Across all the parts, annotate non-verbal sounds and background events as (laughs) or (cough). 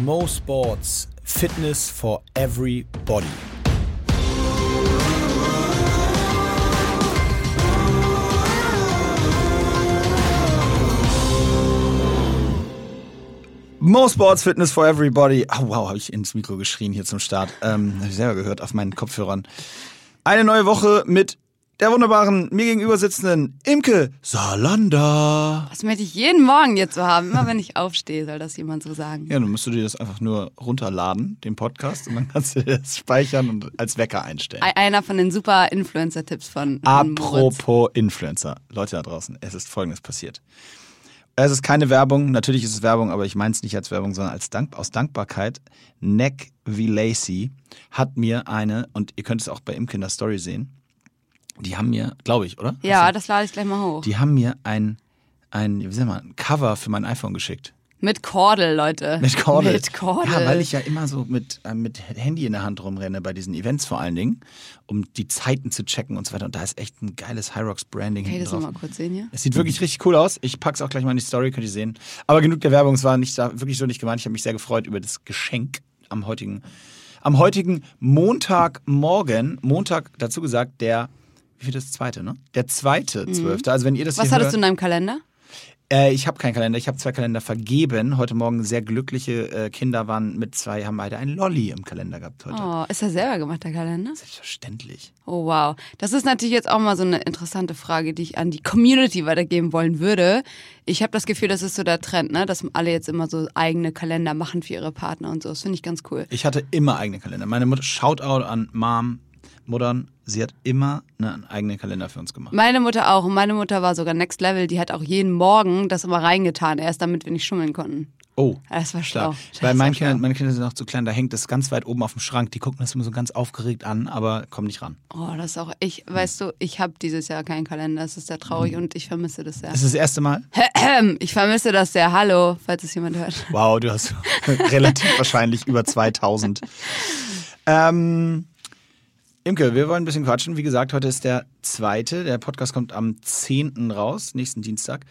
Mo Sports Fitness for Everybody. Mo Sports Fitness for Everybody. Oh, wow, habe ich ins Mikro geschrien hier zum Start. Ähm, habe ich selber gehört auf meinen Kopfhörern. Eine neue Woche mit der wunderbaren, mir gegenüber sitzenden Imke Salander. Das möchte ich jeden Morgen jetzt so haben. Immer wenn ich aufstehe, soll das jemand so sagen. Ja, dann musst du dir das einfach nur runterladen, den Podcast, und dann kannst du das speichern und als Wecker einstellen. Einer von den super Influencer-Tipps von. Apropos Influencer. Leute da draußen, es ist folgendes passiert. Es ist keine Werbung, natürlich ist es Werbung, aber ich meine es nicht als Werbung, sondern als Dank, aus Dankbarkeit. Neck V. Lacey hat mir eine, und ihr könnt es auch bei Imke in der Story sehen, die haben mir, glaube ich, oder? Ja, du- das lade ich gleich mal hoch. Die haben mir ein, ein, wie sagen wir, ein Cover für mein iPhone geschickt. Mit Kordel, Leute. Mit Kordel. Mit Kordel. Ja, weil ich ja immer so mit, äh, mit Handy in der Hand rumrenne bei diesen Events vor allen Dingen, um die Zeiten zu checken und so weiter. Und da ist echt ein geiles Hyrox Branding Kann ich das drauf. nochmal kurz sehen hier? Es sieht wirklich richtig cool aus. Ich pack's auch gleich mal in die Story, könnt ihr sehen. Aber genug der Werbung, es war nicht wirklich so nicht gemeint. Ich habe mich sehr gefreut über das Geschenk am heutigen, am heutigen Montagmorgen. Montag, dazu gesagt, der, wie viel das zweite, ne? Der zweite, zwölfte. Also wenn ihr das Mhm. Was hattest hört, du in deinem Kalender? äh, ich habe keinen Kalender, ich habe zwei Kalender vergeben. Heute Morgen sehr glückliche äh, Kinder waren mit zwei, haben beide einen Lolli im Kalender gehabt heute. Oh, ist das selber gemacht, der Kalender? Selbstverständlich. Oh, wow. Das ist natürlich jetzt auch mal so eine interessante Frage, die ich an die Community weitergeben wollen würde. Ich habe das Gefühl, das ist so der Trend, ne? dass alle jetzt immer so eigene Kalender machen für ihre Partner und so. Das finde ich ganz cool. Ich hatte immer eigene Kalender. Meine Mutter, Shoutout an Mom, Muttern, sie hat immer einen eigenen Kalender für uns gemacht. Meine Mutter auch. Und meine Mutter war sogar Next Level. Die hat auch jeden Morgen das immer reingetan, erst damit wir nicht schummeln konnten. Oh. Das war schlau. Klar. Meinen schlau. Kindern, meine Kinder sind noch zu klein, da hängt das ganz weit oben auf dem Schrank. Die gucken das immer so ganz aufgeregt an, aber kommen nicht ran. Oh, das ist auch, ich, weißt du, ich habe dieses Jahr keinen Kalender. Das ist sehr traurig und ich vermisse das sehr. Das ist das erste Mal? (clears throat) Ich vermisse das sehr. Hallo, falls es jemand hört. Wow, du hast (laughs) relativ wahrscheinlich über 2000. (laughs) Ähm, Imke, wir wollen ein bisschen quatschen. Wie gesagt, heute ist der zweite. Der Podcast kommt am 10. raus, nächsten Dienstag.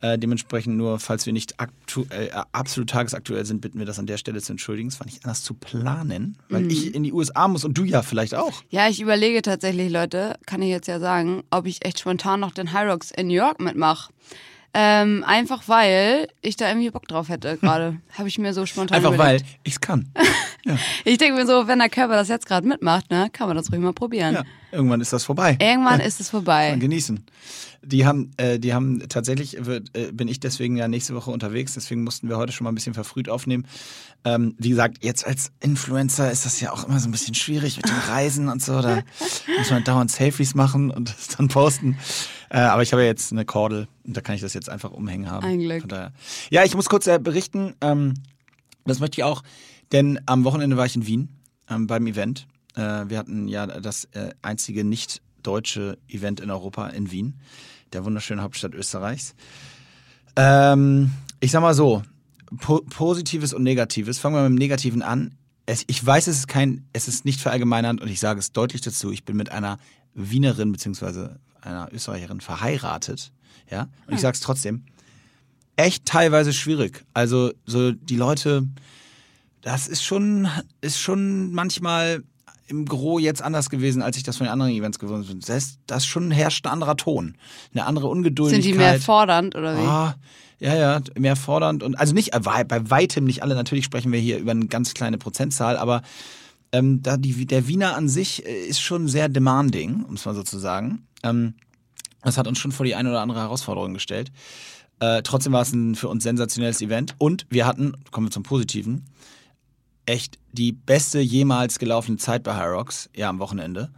Äh, dementsprechend nur, falls wir nicht äh, absolut tagesaktuell sind, bitten wir das an der Stelle zu entschuldigen. Es war nicht anders zu planen, weil ich in die USA muss und du ja vielleicht auch. Ja, ich überlege tatsächlich, Leute, kann ich jetzt ja sagen, ob ich echt spontan noch den High Rocks in New York mitmache. Ähm, einfach weil ich da irgendwie Bock drauf hätte gerade. (laughs) Habe ich mir so spontan Einfach weil überlegt. (laughs) ich es kann. Ich denke mir so, wenn der Körper das jetzt gerade mitmacht, ne, kann man das ruhig mal probieren. Ja, irgendwann ist das vorbei. Irgendwann ist es vorbei. Dann genießen. Die haben, äh, die haben tatsächlich, wird, äh, bin ich deswegen ja nächste Woche unterwegs, deswegen mussten wir heute schon mal ein bisschen verfrüht aufnehmen. Ähm, wie gesagt, jetzt als Influencer ist das ja auch immer so ein bisschen schwierig mit den Reisen und so. Da (laughs) muss man dauernd Selfies machen und das dann posten. Äh, aber ich habe ja jetzt eine Kordel und da kann ich das jetzt einfach umhängen haben. Ein Glück. Ja, ich muss kurz äh, berichten, ähm, das möchte ich auch, denn am Wochenende war ich in Wien ähm, beim Event. Äh, wir hatten ja das äh, einzige nicht deutsche Event in Europa in Wien, der wunderschönen Hauptstadt Österreichs. Ähm, ich sag mal so, po Positives und Negatives. Fangen wir mit dem Negativen an. Es, ich weiß, es ist kein, es ist nicht verallgemeinernd und ich sage es deutlich dazu. Ich bin mit einer Wienerin beziehungsweise einer Österreicherin verheiratet. Ja, und ich sage es trotzdem. Echt teilweise schwierig. Also so die Leute, das ist schon, ist schon manchmal im Gro jetzt anders gewesen, als ich das von den anderen Events gewohnt bin. Das, das schon herrscht ein anderer Ton, eine andere Ungeduldigkeit. Sind die mehr fordernd oder wie? Ah, ja, ja, mehr fordernd und also nicht bei weitem nicht alle. Natürlich sprechen wir hier über eine ganz kleine Prozentzahl, aber ähm, da die, der Wiener an sich äh, ist schon sehr demanding, um es mal so zu sagen. Ähm, das hat uns schon vor die eine oder andere Herausforderung gestellt. Äh, trotzdem war es ein für uns sensationelles Event und wir hatten, kommen wir zum Positiven, echt die beste jemals gelaufene Zeit bei Hyrox, ja am Wochenende.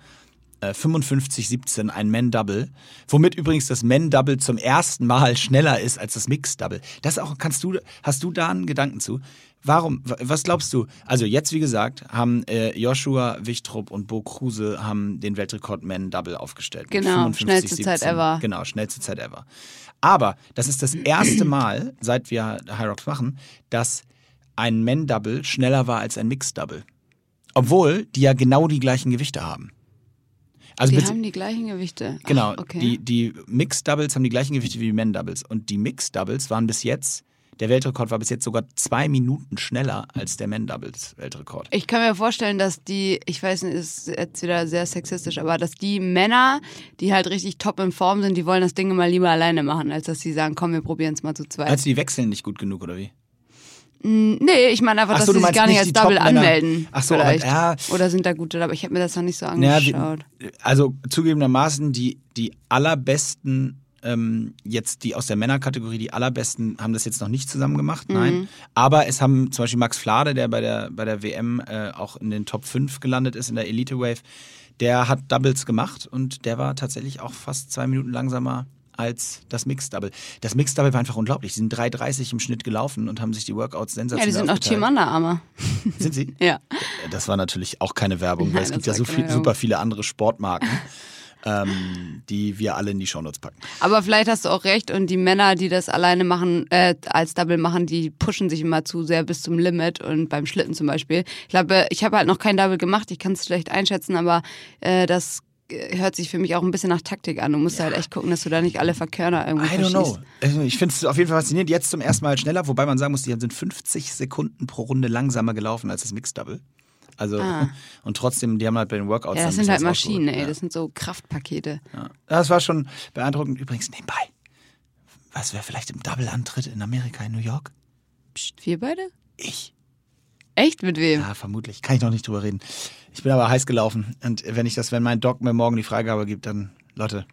Äh, 55-17, ein Men-Double. Womit übrigens das Men-Double zum ersten Mal schneller ist als das Mix-Double. Das auch, kannst du, hast du da einen Gedanken zu? Warum, wa- was glaubst du? Also jetzt, wie gesagt, haben äh, Joshua Wichtrup und Bo Kruse haben den Weltrekord Men-Double aufgestellt. mit Genau, 55, schnellste Zeit 17. ever. Genau, schnellste Zeit ever. Aber das ist das erste (clears throat) Mal, seit wir Hyrox machen, dass ein Men-Double schneller war als ein Mix-Double. Obwohl die ja genau die gleichen Gewichte haben. Also die haben die gleichen Gewichte. Genau, Ach, okay. die, die Mixed Doubles haben die gleichen Gewichte wie die Men Doubles. Und die Mixed Doubles waren bis jetzt der Weltrekord war bis jetzt sogar zwei Minuten schneller als der Men-Doubles-Weltrekord. Ich kann mir vorstellen, dass die, ich weiß nicht, ist jetzt wieder sehr sexistisch, aber dass die Männer, die halt richtig top in Form sind, die wollen das Ding immer lieber alleine machen, als dass sie sagen, komm, wir probieren es mal zu zweit. Also die wechseln nicht gut genug, oder wie? Nee, ich meine einfach, Ach dass so, sie du sich gar nicht als Double anmelden. Ach so, aber- vielleicht. ja. Oder sind da gute, aber ich habe mir das noch nicht so Ja, die, angeschaut. also zugegebenermaßen die, die allerbesten, ähm, jetzt die aus der Männerkategorie, die allerbesten haben das jetzt noch nicht zusammen gemacht, nein. Aber es haben zum Beispiel Max Flade, der bei der, bei der WM äh, auch in den Top 5 gelandet ist, in der Elite Wave, der hat Doubles gemacht und der war tatsächlich auch fast zwei Minuten langsamer als das Mixed Double. Das Mixed Double war einfach unglaublich. Sie sind 3,30 im Schnitt gelaufen und haben sich die Workouts ja, sensationell die sind auch. Team Underarmer. (laughs) Sind sie? Ja. Das war natürlich auch keine Werbung, weil Nein, es gibt ja so viel, super viele andere Sportmarken, (laughs) ähm, die wir alle in die Shownotes packen. Aber vielleicht hast du auch recht und die Männer, die das alleine machen, äh, als Double machen, die pushen sich immer zu sehr bis zum Limit und beim Schlitten zum Beispiel. Ich glaube, ich habe halt noch kein Double gemacht, ich kann es schlecht einschätzen, aber äh, das äh, hört sich für mich auch ein bisschen nach Taktik an. Du musst halt echt gucken, dass du da nicht alle Verkörner irgendwo I don't know. verschießt. Also Ich finde es auf jeden Fall faszinierend. Jetzt zum ersten Mal schneller, wobei man sagen muss, die sind 50 Sekunden pro Runde langsamer gelaufen als das Mixed Double. Also, (laughs) und trotzdem, die haben halt bei den Workouts. Ah. Ja, das sind halt Maschinen, ey. rausgeholt. Das sind so Kraftpakete. Ja. Ja. Das war schon beeindruckend. Übrigens, nebenbei. Was wäre vielleicht im Double-Antritt in Amerika, in New York? Psst, wir beide? Ich. Echt? Mit wem? Ja, vermutlich. Kann ich noch nicht drüber reden. Ich bin aber heiß gelaufen. Und wenn ich das, wenn mein Doc mir morgen die Freigabe gibt, dann, Leute,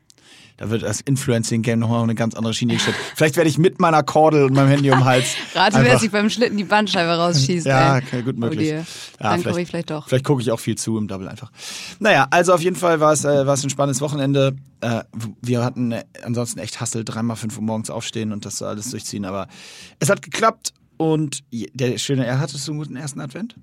da wird das Influencing-Game nochmal auf eine ganz andere Schiene gestellt. Vielleicht werde ich mit meiner Kordel und meinem Handy um den Hals. (laughs) Rate, wer sich beim Schlitten die Bandscheibe rausschießt. Ja, okay, gut Oh möglich. dear. Ja, Dann gucke ich vielleicht doch. Vielleicht gucke ich auch viel zu im Double einfach. Naja, also auf jeden Fall war es, äh, war es ein spannendes Wochenende. Äh, wir hatten äh, ansonsten echt Hassel, dreimal fünf Uhr morgens aufstehen und das so alles durchziehen. Aber es hat geklappt und der schöne, er hattest du einen guten ersten Advent?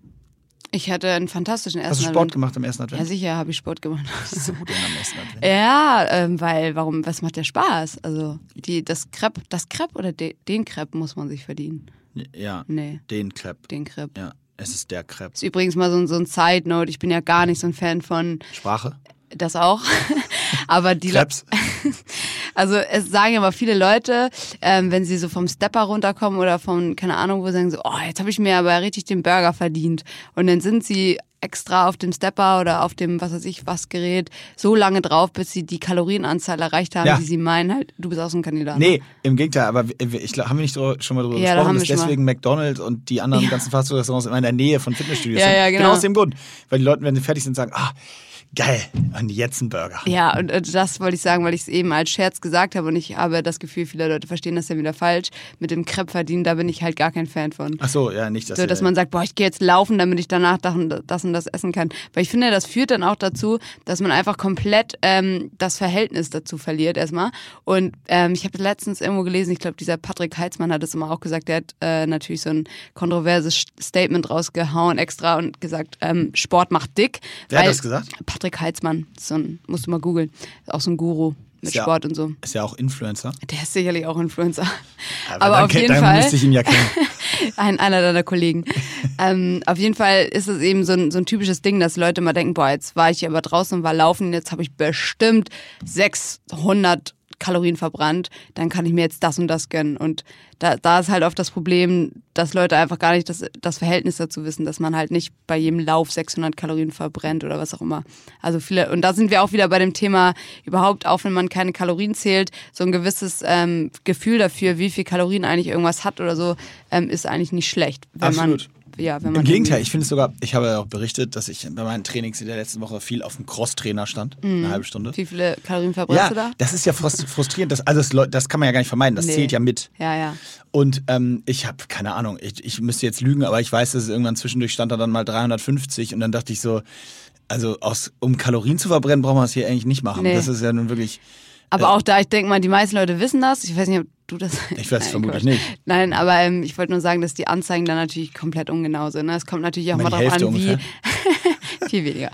Ich hatte einen fantastischen Hast ersten du Sport Advent. gemacht am ersten Ja, Advent? sicher habe ich Sport gemacht. so gut am ersten Advent. (laughs) Ja, ähm, weil, warum, was macht der Spaß? Also, die, das Crepe, das Crepe oder de, den Crepe muss man sich verdienen? Ja, Nee, den Crepe. den Crepe. Ja, es ist der Crepe. Ist übrigens mal so, ein- so ein Side-Note. Ich bin ja gar nicht so ein Fan von Sprache? das auch. (laughs) Aber die Krebs? (laughs) Also es sagen aber viele Leute, ähm, wenn sie so vom Stepper runterkommen oder von, keine Ahnung, wo sie sagen so, oh, jetzt habe ich mir aber richtig den Burger verdient. Und dann sind sie extra auf dem Stepper oder auf dem, was weiß ich, was Gerät so lange drauf, bis sie die Kalorienanzahl erreicht haben, Ja. die sie meinen. Halt, du bist auch so ein Kandidat. Nee, im Gegenteil, aber ich glaub, haben wir nicht schon mal drüber Ja, gesprochen, dass schon mal. deswegen McDonald's und die anderen ganzen Fastfood-Restaurants immer in der Nähe von Fitnessstudios Ja, sind. ja, genau. aus dem Grund. Weil die Leute, wenn sie fertig sind, sagen, ah, geil, und jetzt ein Burger. Ja, und äh, das wollte ich sagen, weil ich es eben als Scherz gesagt habe und ich habe das Gefühl, viele Leute verstehen das ja wieder falsch. Mit dem Crepe verdienen, da bin ich halt gar kein Fan von. Ach so, ja, nicht, dass, So, dass man sagt, boah, ich gehe jetzt laufen, damit ich danach das und das das essen kann. Weil ich finde, das führt dann auch dazu, dass man einfach komplett ähm, das Verhältnis dazu verliert erstmal. Und ähm, ich habe letztens irgendwo gelesen, ich glaube, dieser Patrick Heitzmann hat es immer auch gesagt, der hat äh, natürlich so ein kontroverses St- Statement rausgehauen extra und gesagt, ähm, Sport macht dick. Wer hat das gesagt? Patrick Heitzmann, so ein, musst du mal googeln, auch so ein Guru mit Ist ja- Sport und so. Ist ja auch Influencer. Der ist sicherlich auch Influencer. (laughs) Aber, Aber auf jeden Fall. müsste ich ihn ja kennen. (laughs) Ein, einer deiner Kollegen. (laughs) ähm, auf jeden Fall ist es eben so ein, so ein typisches Ding, dass Leute mal denken, boah, jetzt war ich aber draußen und war laufen, jetzt habe ich bestimmt 600 Kalorien verbrannt, dann kann ich mir jetzt das und das gönnen. Und da, da ist halt oft das Problem, dass Leute einfach gar nicht das, das Verhältnis dazu wissen, dass man halt nicht bei jedem Lauf 600 Kalorien verbrennt oder was auch immer. Also viele, und da sind wir auch wieder bei dem Thema überhaupt, auch wenn man keine Kalorien zählt, so ein gewisses ähm, Gefühl dafür, wie viel Kalorien eigentlich irgendwas hat oder so, ähm, ist eigentlich nicht schlecht. Absolut. Man, ja, wenn man Im Gegenteil, ich finde es sogar, ich habe ja auch berichtet, dass ich bei meinen Trainings in der letzten Woche viel auf dem Cross-Trainer stand, eine halbe Stunde. Wie viele Kalorien verbrennst Ja, du da? das ist ja frust- frustrierend. Das, also das, das kann man ja gar nicht vermeiden. Das Nee. zählt ja mit. Ja, ja. Und ähm, ich habe keine Ahnung, ich, ich müsste jetzt lügen, aber ich weiß, dass es irgendwann zwischendurch stand da dann mal 350 und dann dachte ich so, also aus, um Kalorien zu verbrennen, brauchen wir es hier eigentlich nicht machen. Nee. Das ist ja nun wirklich, Aber auch da, ich denke mal, die meisten Leute wissen das. Ich weiß nicht, ob du das. (laughs) ich weiß es Nein, vermutlich Quatsch. nicht. Nein, aber ähm, ich wollte nur sagen, dass die Anzeigen dann natürlich komplett ungenau sind. Ne? Es kommt natürlich auch Mal mal drauf an, wie. (laughs) (laughs) viel weniger.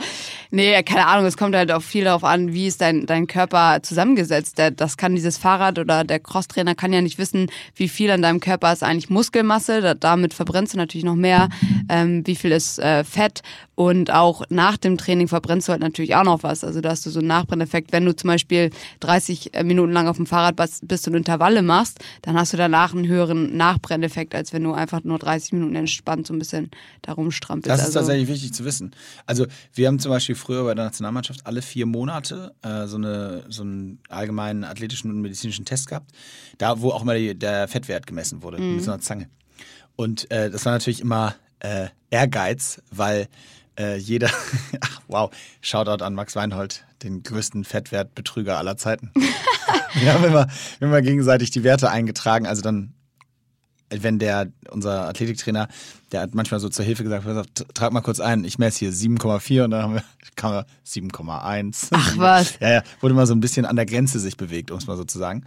Nee, keine Ahnung, es kommt halt auch viel darauf an, wie ist dein, dein Körper zusammengesetzt. Das kann dieses Fahrrad oder der Crosstrainer kann ja nicht wissen, wie viel an deinem Körper ist eigentlich Muskelmasse. Da, damit verbrennst du natürlich noch mehr ähm, wie viel ist äh, Fett und auch nach dem Training verbrennst du halt natürlich auch noch was. Also da hast du so einen Nachbrenneffekt. Wenn du zum Beispiel 30 äh, Minuten lang auf dem Fahrrad bist und Intervalle machst, dann hast du danach einen höheren Nachbrenneffekt, als wenn du einfach nur 30 Minuten entspannt so ein bisschen darum strampelst. Das ist also, tatsächlich wichtig zu wissen. Also wir haben zum Beispiel früher bei der Nationalmannschaft alle vier Monate äh, so, eine, so einen allgemeinen athletischen und medizinischen Test gehabt, da wo auch mal die, der Fettwert gemessen wurde mhm. mit so einer Zange. Und äh, das war natürlich immer äh, Ehrgeiz, weil äh, jeder, (laughs) ach, wow, Shoutout an Max Weinhold, den größten Fettwertbetrüger aller Zeiten. (laughs) wir haben immer, immer gegenseitig die Werte eingetragen, also dann wenn der, unser Athletiktrainer, der hat manchmal so zur Hilfe gesagt, trag mal kurz ein, ich messe hier 7,4 und dann haben wir, (laughs) kam wir 7,1. Ach was. (laughs) Ja, ja, wurde mal so ein bisschen an der Grenze sich bewegt, um es mal so zu sagen.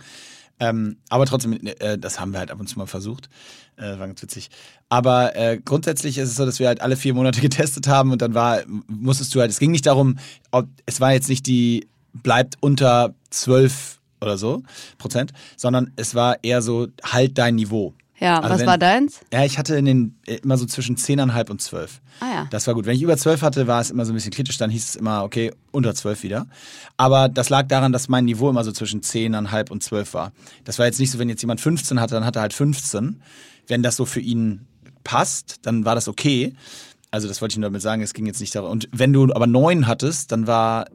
Ähm, aber trotzdem, äh, das haben wir halt ab und zu mal versucht. Äh, war ganz witzig. Aber äh, grundsätzlich ist es so, dass wir halt alle vier Monate (laughs) getestet haben und dann war, musstest du halt, es ging nicht darum, ob, es war jetzt nicht die, bleibt unter 12 oder so Prozent, sondern es war eher so, halt dein Niveau. Ja, also was wenn, war deins? Ja, ich hatte in den, immer so zwischen 10,5 und 12. Ah ja. Das war gut. Wenn ich über 12 hatte, war es immer so ein bisschen kritisch, dann hieß es immer, okay, unter 12 wieder. Aber das lag daran, dass mein Niveau immer so zwischen 10,5 und 12 war. Das war jetzt nicht so, wenn jetzt jemand 15 hatte, dann hatte er halt 15. Wenn das so für ihn passt, dann war das okay. Also das wollte ich nur damit sagen, es ging jetzt nicht darum. Und wenn du aber 9 hattest, dann war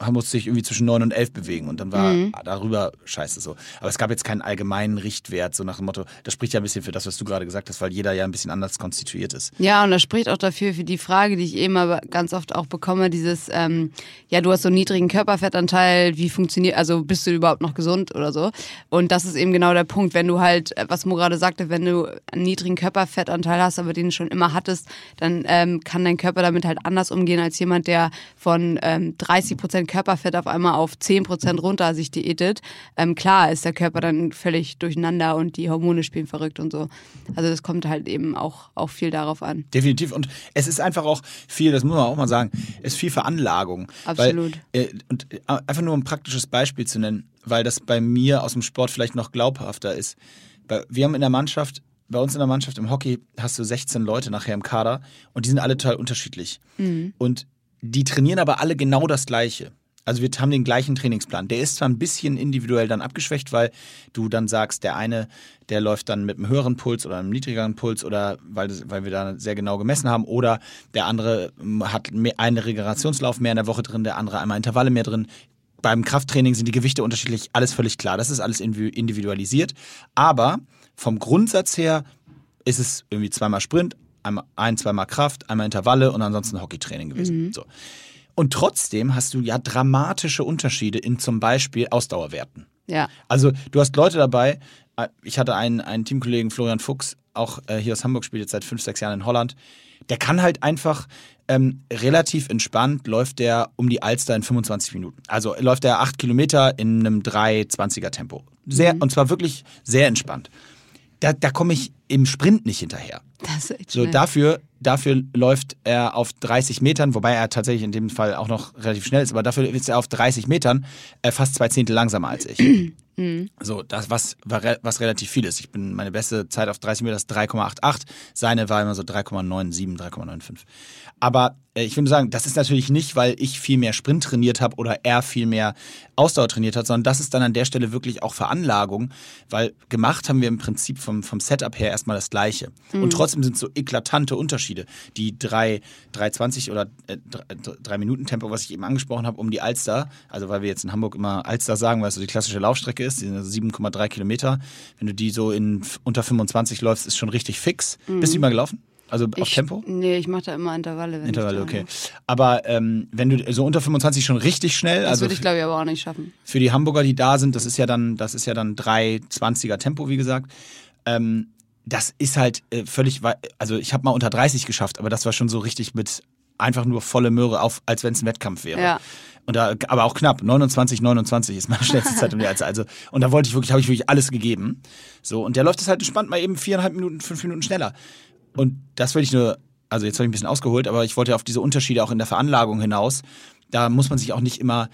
haben uns sich irgendwie zwischen 9 und 11 bewegen und dann war mhm. darüber scheiße so. Aber es gab jetzt keinen allgemeinen Richtwert, so nach dem Motto, das spricht ja ein bisschen für das, was du gerade gesagt hast, weil jeder ja ein bisschen anders konstituiert ist. Ja, und das spricht auch dafür, für die Frage, die ich eben aber ganz oft auch bekomme, dieses, ähm, ja, du hast so einen niedrigen Körperfettanteil, wie funktioniert, also bist du überhaupt noch gesund oder so? Und das ist eben genau der Punkt, wenn du halt, was Mo gerade sagte, wenn du einen niedrigen Körperfettanteil hast, aber den schon immer hattest, dann ähm, kann dein Körper damit halt anders umgehen als jemand, der von ähm, 30 Prozent Körperfett auf einmal auf 10% runter sich diätet, ähm, klar ist der Körper dann völlig durcheinander und die Hormone spielen verrückt und so. Also das kommt halt eben auch, auch viel darauf an. Definitiv. Und es ist einfach auch viel, das muss man auch mal sagen, es ist viel Veranlagung. Absolut. Weil, äh, und äh, einfach nur ein praktisches Beispiel zu nennen, weil das bei mir aus dem Sport vielleicht noch glaubhafter ist. Wir haben in der Mannschaft bei uns in der Mannschaft im Hockey hast du 16 Leute nachher im Kader und die sind alle total unterschiedlich. Mhm. Und die trainieren aber alle genau das Gleiche. Also wir haben den gleichen Trainingsplan. Der ist zwar ein bisschen individuell dann abgeschwächt, weil du dann sagst, der eine, der läuft dann mit einem höheren Puls oder einem niedrigeren Puls oder weil, weil wir da sehr genau gemessen haben oder der andere hm, hat einen Regenerationslauf mehr in der Woche drin, der andere einmal Intervalle mehr drin. Beim Krafttraining sind die Gewichte unterschiedlich, alles völlig klar. Das ist alles individualisiert. Aber vom Grundsatz her ist es irgendwie zweimal Sprint, einmal ein, zweimal Kraft, einmal Intervalle und ansonsten Hockeytraining gewesen. Mhm. So. Und trotzdem hast du ja dramatische Unterschiede in zum Beispiel Ausdauerwerten. Ja. Also du hast Leute dabei, äh, ich hatte einen, einen Teamkollegen, Florian Fuchs, auch äh, hier aus Hamburg, spielt jetzt seit fünf, sechs Jahren in Holland. Der kann halt einfach ähm, relativ entspannt, läuft der um die Alster in 25 Minuten. Also läuft er acht Kilometer in einem 3,20er Tempo. Sehr, mhm. Und zwar wirklich sehr entspannt. Da, da komme ich im Sprint nicht hinterher. Das ist echt so, dafür, dafür läuft er auf 30 Metern, wobei er tatsächlich in dem Fall auch noch relativ schnell ist, aber dafür ist er auf 30 Metern äh, fast zwei Zehntel langsamer als ich. (clears throat) Mhm. So, das, was, was relativ viel ist. Ich bin, meine beste Zeit auf 30 Meter ist 3,88. Seine war immer so 3,97, 3,95. Aber äh, ich würde sagen, das ist natürlich nicht, weil ich viel mehr Sprint trainiert habe oder er viel mehr Ausdauer trainiert hat, sondern das ist dann an der Stelle wirklich auch Veranlagung, weil gemacht haben wir im Prinzip vom, vom Setup her erstmal das Gleiche. Mhm. Und trotzdem sind so eklatante Unterschiede. Die 3,20 oder äh, 3 Minuten Tempo, was ich eben angesprochen habe, um die Alster, also weil wir jetzt in Hamburg immer Alster sagen, weil es so die klassische Laufstrecke ist, die sind 7,3 Kilometer. Wenn du die so in unter 25 läufst, ist schon richtig fix. Mhm. Bist du die mal gelaufen? Also ich, auf Tempo? Nee, ich mache da immer Intervalle. Intervalle, okay. Aber ähm, wenn du so unter 25 schon richtig schnell, das also würde ich glaube ich aber auch nicht schaffen. Für die Hamburger, die da sind, das ist ja dann, das ist ja dann 3,20er Tempo, wie gesagt. Ähm, das ist halt äh, völlig, also ich habe mal unter 30 geschafft, aber das war schon so richtig mit einfach nur volle Möhre auf, als wenn es ein Wettkampf wäre. Ja. Und da, aber auch knapp. 29, 29 ist meine (laughs) schnellste Zeit um die Alster. Also, und da wollte ich wirklich, habe ich wirklich alles gegeben. So, und der läuft das halt entspannt mal eben viereinhalb Minuten, fünf Minuten schneller. Und das will ich nur, also jetzt habe ich ein bisschen ausgeholt, aber ich wollte auf diese Unterschiede auch in der Veranlagung hinaus. Da muss man sich auch nicht immer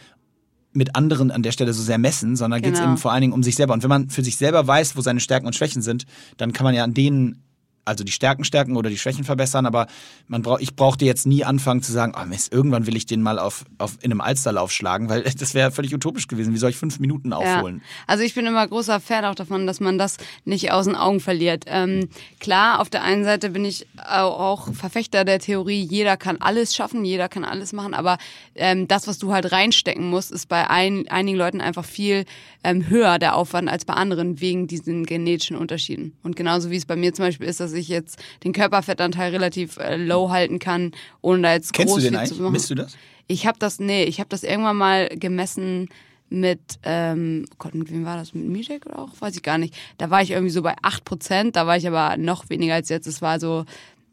mit anderen an der Stelle so sehr messen, sondern genau. geht es eben vor allen Dingen um sich selber. Und wenn man für sich selber weiß, wo seine Stärken und Schwächen sind, dann kann man ja an denen also die Stärken stärken oder die Schwächen verbessern, aber man braucht, ich brauchte jetzt nie anfangen zu sagen, oh Mist, irgendwann will ich den mal auf, auf in einem Alsterlauf schlagen, weil (laughs) das wäre völlig utopisch gewesen. Wie soll ich fünf Minuten aufholen? Ja. Also ich bin immer großer Fan auch davon, dass man das nicht aus den Augen verliert. Ähm, klar, auf der einen Seite bin ich auch Verfechter der Theorie, jeder kann alles schaffen, jeder kann alles machen, aber ähm, das, was du halt reinstecken musst, ist bei ein, einigen Leuten einfach viel ähm, höher der Aufwand als bei anderen wegen diesen genetischen Unterschieden. Und genauso wie es bei mir zum Beispiel ist, dass ich jetzt den Körperfettanteil relativ äh, low halten kann, ohne da jetzt Kennst groß du den viel zu machen. Misst du das? Ich habe das, nee, ich habe das irgendwann mal gemessen mit, ähm, oh Gott, mit wem war das? Mit Mijek oder auch? Weiß ich gar nicht. Da war ich irgendwie so bei 8%, da war ich aber noch weniger als jetzt. Es war so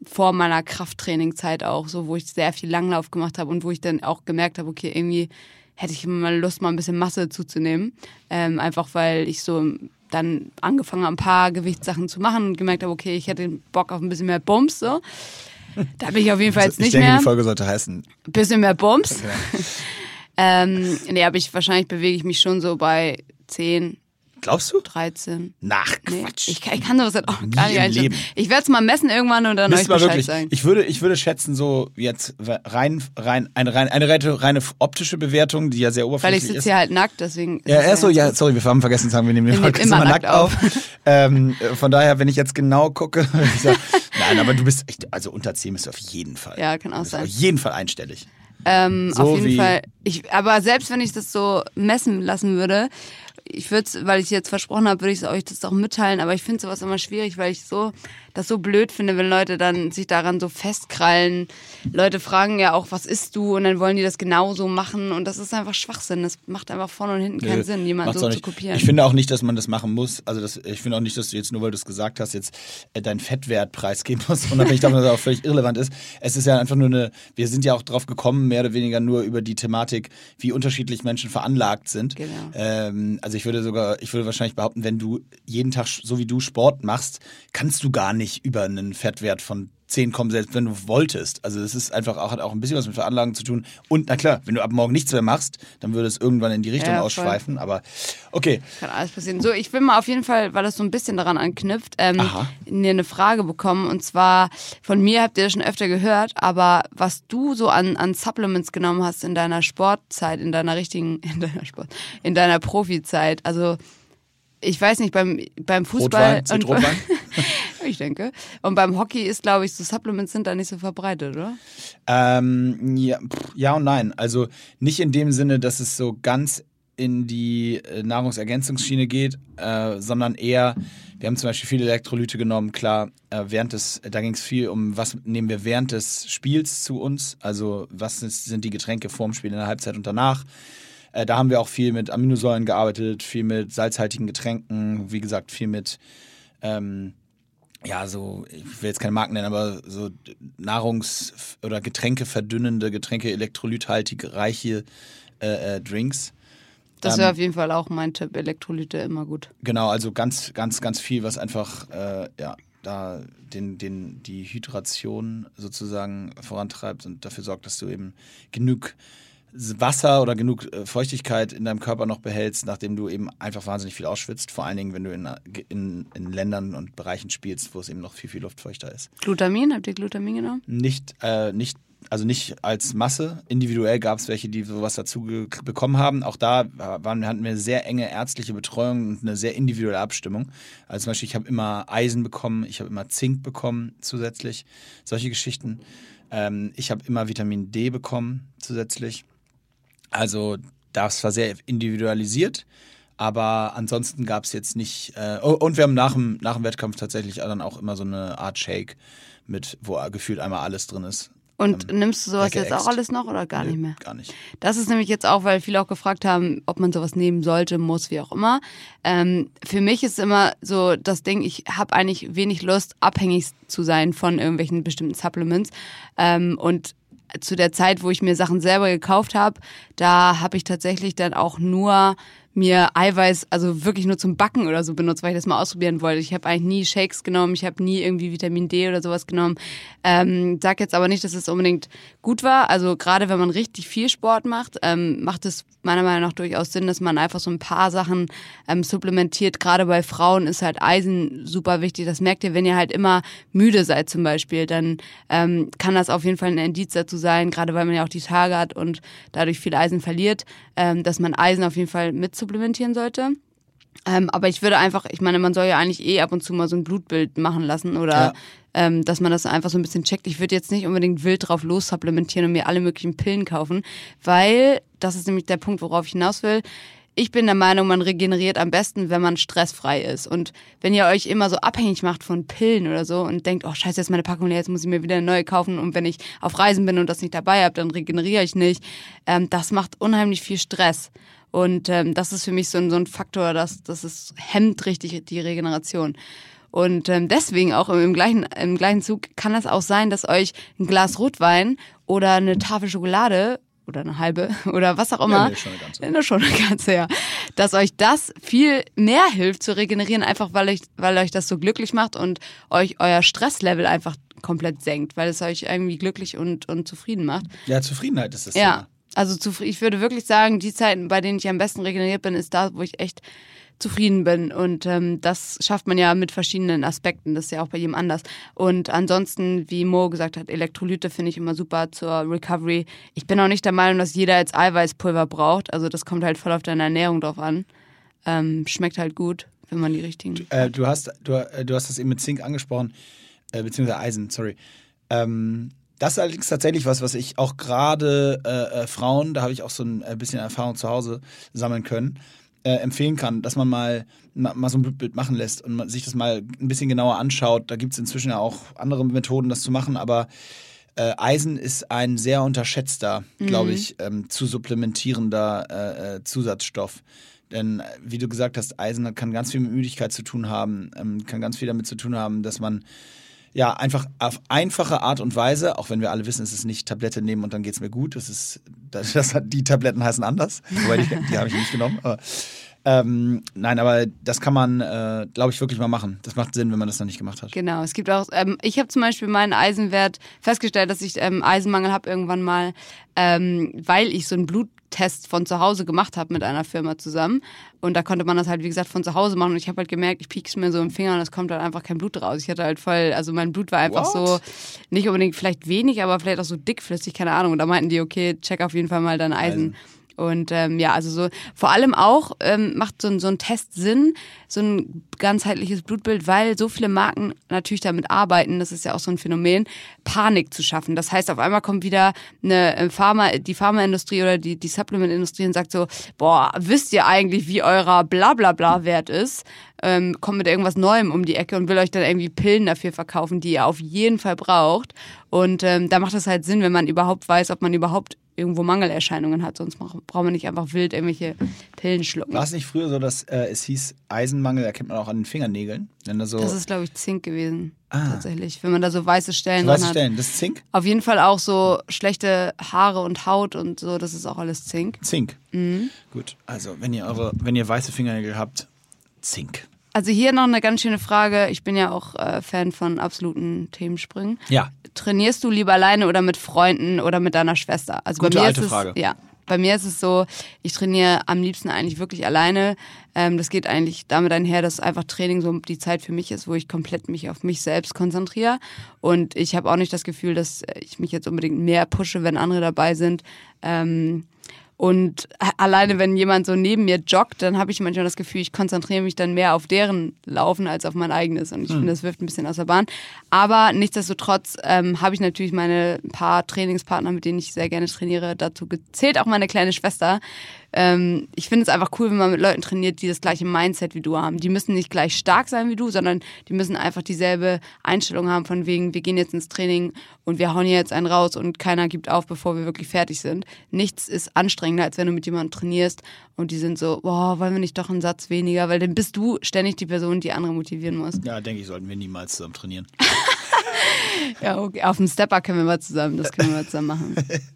vor meiner Krafttrainingzeit auch, so wo ich sehr viel Langlauf gemacht habe und wo ich dann auch gemerkt habe, okay, irgendwie hätte ich mal Lust, mal ein bisschen Masse zuzunehmen. Ähm, einfach weil ich so dann angefangen ein paar Gewichtssachen zu machen und gemerkt habe, okay, ich hätte Bock auf ein bisschen mehr Bums. So. (laughs) Da bin ich auf jeden Fall jetzt ich nicht denke, mehr. die Folge sollte heißen. Bisschen mehr Bums. (laughs) ähm, nee, aber ich wahrscheinlich bewege ich mich schon so bei 10, Glaubst du? 13. Nach Nee, Quatsch. ich, kann- ich kann sowas halt auch Nie gar nicht einschätzen. Ich werde es mal messen irgendwann und dann euch Müsste mal Bescheid wirklich. sagen. Ich würde, ich würde schätzen, so jetzt rein, rein, eine rein, eine reine, reine optische Bewertung, die ja sehr Weil ich oberflächlich sitze ist. hier halt nackt, deswegen. ist Ja, erst so, ja, sorry, wir haben vergessen zu sagen, wir nehmen den Podcast immer immer nackt auf. (laughs) ähm, äh, von daher, wenn ich jetzt genau gucke, (laughs) ich sagen, nein, aber du bist echt, also unter 10 bist du auf jeden Fall. Ja, kann auch sein. Auf jeden Fall einstellig. Ähm, So auf jeden Fall. Ich, aber selbst wenn ich das so messen lassen würde, ich würde weil ich jetzt versprochen habe, würde ich euch das auch mitteilen, aber ich finde sowas immer schwierig, weil ich so das so blöd finde, wenn Leute dann sich daran so festkrallen. Leute fragen ja auch, was isst du? Und dann wollen die das genauso machen und das ist einfach Schwachsinn. Das macht einfach vorne und hinten keinen Nö, Sinn, jemanden so zu kopieren. Ich finde auch nicht, dass man das machen muss. Also das, ich finde auch nicht, dass du jetzt nur, weil du es gesagt hast, jetzt äh, deinen Fettwert preisgeben musst, (laughs) unabhängig davon, dass er auch völlig irrelevant ist. Es ist ja einfach nur eine, wir sind ja auch drauf gekommen, mehr oder weniger nur über die Thematik, wie unterschiedlich Menschen veranlagt sind. Genau. Ähm, also ich würde sogar, ich würde wahrscheinlich behaupten, wenn du jeden Tag so wie du Sport machst, kannst du gar nicht über einen Fettwert von 10 kommen, selbst wenn du wolltest. Also das ist einfach auch, hat auch ein bisschen was mit Veranlagung zu tun. Und na klar, wenn du ab morgen nichts mehr machst, dann würde es irgendwann in die Richtung Ja, ausschweifen. Aber okay, Kann alles passieren. So, ich will mal auf jeden Fall, weil das so ein bisschen daran anknüpft, ähm, eine Frage bekommen. Und zwar, von mir habt ihr das schon öfter gehört, aber was du so an, an Supplements genommen hast in deiner Sportzeit, in deiner richtigen, (laughs) in deiner Sport, in deiner Profizeit. Also, ich weiß nicht, beim, beim Fußball. Rotwein, Zitrotwein? (laughs) (laughs) ich denke. Und beim Hockey ist, glaube ich, so Supplements sind da nicht so verbreitet, oder? Ähm, ja, ja und nein. Also nicht in dem Sinne, dass es so ganz in die äh, Nahrungsergänzungsschiene geht, äh, sondern eher, wir haben zum Beispiel viele Elektrolyte genommen, klar, äh, während des, da ging es viel um, was nehmen wir während des Spiels zu uns, also was ist, sind die Getränke vorm Spiel, in der Halbzeit und danach. Äh, da haben wir auch viel mit Aminosäuren gearbeitet, viel mit salzhaltigen Getränken, wie gesagt, viel mit ähm, ja, so, ich will jetzt keine Marken nennen, aber so Nahrungs- oder Getränke verdünnende, Getränke elektrolythaltige, reiche äh, äh, Drinks. Das Ähm, wäre auf jeden Fall auch mein Tipp. Elektrolyte immer gut. Genau, also ganz, ganz, ganz viel, was einfach, äh, ja, da den, den, die Hydration sozusagen vorantreibt und dafür sorgt, dass du eben genug Wasser oder genug äh, Feuchtigkeit in deinem Körper noch behältst, nachdem du eben einfach wahnsinnig viel ausschwitzt. Vor allen Dingen, wenn du in, in, in Ländern und Bereichen spielst, wo es eben noch viel, viel luftfeuchter ist. Glutamin, habt ihr Glutamin genommen? Nicht, äh, nicht, also nicht als Masse. Individuell gab es welche, die sowas dazu bekommen haben. Auch da waren, hatten wir sehr enge ärztliche Betreuung und eine sehr individuelle Abstimmung. Also zum Beispiel, ich habe immer Eisen bekommen, ich habe immer Zink bekommen zusätzlich. Solche Geschichten. Ähm, ich habe immer Vitamin D bekommen zusätzlich. Also das war sehr individualisiert. Aber ansonsten gab es jetzt nicht. Äh, oh, und wir haben nach dem, nach dem Wettkampf tatsächlich dann auch immer so eine Art Shake mit, wo gefühlt einmal alles drin ist. Und nimmst du sowas jetzt auch alles noch oder gar Ähm, Nö, nicht mehr? Gar nicht. Das ist nämlich jetzt auch, weil viele auch gefragt haben, ob man sowas nehmen sollte, muss, wie auch immer. Ähm, für mich ist immer so das Ding, ich habe eigentlich wenig Lust, abhängig zu sein von irgendwelchen bestimmten Supplements. Ähm, und zu der Zeit, wo ich mir Sachen selber gekauft habe, da habe ich tatsächlich dann auch nur mir Eiweiß, also wirklich nur zum Backen oder so benutzt, weil ich das mal ausprobieren wollte. Ich habe eigentlich nie Shakes genommen, ich habe nie irgendwie Vitamin D oder sowas genommen. Ähm, sag jetzt aber nicht, dass es unbedingt gut war. Also gerade wenn man richtig viel Sport macht, ähm, macht es meiner Meinung nach durchaus Sinn, dass man einfach so ein paar Sachen ähm, supplementiert. Gerade bei Frauen ist halt Eisen super wichtig. Das merkt ihr, wenn ihr halt immer müde seid zum Beispiel, dann ähm, kann das auf jeden Fall ein Indiz dazu sein, gerade weil man ja auch die Tage hat und dadurch viel Eisen verliert, ähm, dass man Eisen auf jeden Fall mit supplementieren sollte. Ähm, aber ich würde einfach, ich meine, man soll ja eigentlich eh ab und zu mal so ein Blutbild machen lassen oder Ja. ähm, dass man das einfach so ein bisschen checkt. Ich würde jetzt nicht unbedingt wild drauf los supplementieren und mir alle möglichen Pillen kaufen, weil das ist nämlich der Punkt, worauf ich hinaus will. Ich bin der Meinung, man regeneriert am besten, wenn man stressfrei ist. Und wenn ihr euch immer so abhängig macht von Pillen oder so und denkt, oh scheiße, jetzt ist meine Packung leer, jetzt muss ich mir wieder eine neue kaufen. Und wenn ich auf Reisen bin und das nicht dabei habe, dann regeneriere ich nicht. Ähm, das macht unheimlich viel Stress. Und ähm, das ist für mich so ein, so ein Faktor, dass das ist, hemmt richtig die Regeneration. Und ähm, deswegen auch im, im, gleichen, im gleichen Zug kann das auch sein, dass euch ein Glas Rotwein oder eine Tafel Schokolade oder eine halbe (laughs) oder was auch immer, nee, schon eine ganze. Ja, (laughs) schon eine ganze, ja, dass euch das viel mehr hilft zu regenerieren, einfach weil euch, weil euch das so glücklich macht und euch euer Stresslevel einfach komplett senkt, weil es euch irgendwie glücklich und, und zufrieden macht. Ja, Zufriedenheit ist das Ja, Thema. Also ich würde wirklich sagen, die Zeiten, bei denen ich am besten regeneriert bin, ist da, wo ich echt zufrieden bin. Und ähm, das schafft man ja mit verschiedenen Aspekten. Das ist ja auch bei jedem anders. Und ansonsten, wie Mo gesagt hat, Elektrolyte finde ich immer super zur Recovery. Ich bin auch nicht der Meinung, dass jeder jetzt Eiweißpulver braucht. Also das kommt halt voll auf deine Ernährung drauf an. Ähm, schmeckt halt gut, wenn man die richtigen. Äh, du, hast, du, äh, du hast das eben mit Zink angesprochen, äh, beziehungsweise Eisen, sorry. Ähm, das ist allerdings tatsächlich was, was ich auch gerade äh, äh, Frauen, da habe ich auch so ein äh, bisschen Erfahrung zu Hause sammeln können, äh, empfehlen kann, dass man mal, ma- mal so ein Blutbild machen lässt und man sich das mal ein bisschen genauer anschaut. Da gibt es inzwischen ja auch andere Methoden, das zu machen, aber äh, Eisen ist ein sehr unterschätzter, glaube ich, ähm, zu supplementierender äh, äh, Zusatzstoff. Denn wie du gesagt hast, Eisen kann ganz viel mit Müdigkeit zu tun haben, ähm, kann ganz viel damit zu tun haben, dass man ja einfach auf einfache Art und Weise, auch wenn wir alle wissen, es ist nicht Tablette nehmen und dann geht's mir gut. Das ist, das, das die Tabletten heißen anders, (laughs) wobei die, die habe ich nicht genommen. Aber, ähm, nein, aber das kann man, äh, glaube ich, wirklich mal machen. Das macht Sinn, wenn man das noch nicht gemacht hat. Genau, es gibt auch, ähm, ich habe zum Beispiel meinen Eisenwert festgestellt, dass ich ähm, Eisenmangel habe irgendwann mal, ähm, weil ich so einen Bluttest von zu Hause gemacht habe mit einer Firma zusammen. Und da konnte man das halt, wie gesagt, von zu Hause machen. Und ich habe halt gemerkt, ich piek's mir so im Finger und es kommt halt einfach kein Blut raus. Ich hatte halt voll, also mein Blut war einfach What? so, nicht unbedingt vielleicht wenig, aber vielleicht auch so dickflüssig, keine Ahnung. Und da meinten die, okay, check auf jeden Fall mal dein Eisen. Eisen. Und ähm, ja, also so vor allem auch ähm, macht so so ein Test Sinn, so ein ganzheitliches Blutbild, weil so viele Marken natürlich damit arbeiten, das ist ja auch so ein Phänomen, Panik zu schaffen. Das heißt, auf einmal kommt wieder eine äh, Pharma, die Pharmaindustrie oder die, die Supplement-Industrie und sagt so, boah, wisst ihr eigentlich, wie eurer Blablabla-Wert ist? Ähm, kommt mit irgendwas Neuem um die Ecke und will euch dann irgendwie Pillen dafür verkaufen, die ihr auf jeden Fall braucht. Und ähm, da macht es halt Sinn, wenn man überhaupt weiß, ob man überhaupt irgendwo Mangelerscheinungen hat. Sonst braucht man nicht einfach wild irgendwelche Pillen schlucken. War es nicht früher so, dass äh, es hieß, Eisenmangel erkennt man auch an den Fingernägeln? Wenn da so, Das ist, glaube ich, Zink gewesen. Ah. Tatsächlich. Wenn man da so weiße Stellen so weiße hat. Stellen, das ist Zink? Auf jeden Fall auch so schlechte Haare und Haut und so, das ist auch alles Zink. Zink. Mhm. Gut, also wenn ihr eure, wenn ihr weiße Fingernägel habt, Zink. Also hier noch eine ganz schöne Frage. Ich bin ja auch äh, Fan von absoluten Themensprüngen. Ja. Trainierst du lieber alleine oder mit Freunden oder mit deiner Schwester? Also Gute bei mir alte ist es, Frage. Ja. Bei mir ist es so, ich trainiere am liebsten eigentlich wirklich alleine. Ähm, das geht eigentlich damit einher, dass einfach Training so die Zeit für mich ist, wo ich komplett mich auf mich selbst konzentriere. Und ich habe auch nicht das Gefühl, dass ich mich jetzt unbedingt mehr pushe, wenn andere dabei sind. Ähm, und alleine, wenn jemand so neben mir joggt, dann habe ich manchmal das Gefühl, ich konzentriere mich dann mehr auf deren Laufen als auf mein eigenes. Und ich finde, das wirft ein bisschen aus der Bahn. Aber nichtsdestotrotz ähm, habe ich natürlich meine paar Trainingspartner, mit denen ich sehr gerne trainiere. Dazu gezählt auch meine kleine Schwester. Ähm, ich finde es einfach cool, wenn man mit Leuten trainiert, die das gleiche Mindset wie du haben. Die müssen nicht gleich stark sein wie du, sondern die müssen einfach dieselbe Einstellung haben von wegen, wir gehen jetzt ins Training und wir hauen hier jetzt einen raus und keiner gibt auf, bevor wir wirklich fertig sind. Nichts ist anstrengender, als wenn du mit jemandem trainierst und die sind so, boah, wollen wir nicht doch einen Satz weniger, weil dann bist du ständig die Person, die andere motivieren muss. Ja, denke ich, sollten wir niemals zusammen trainieren. (laughs) Ja, okay. Auf dem Stepper können wir mal zusammen, das können wir mal zusammen machen. (laughs)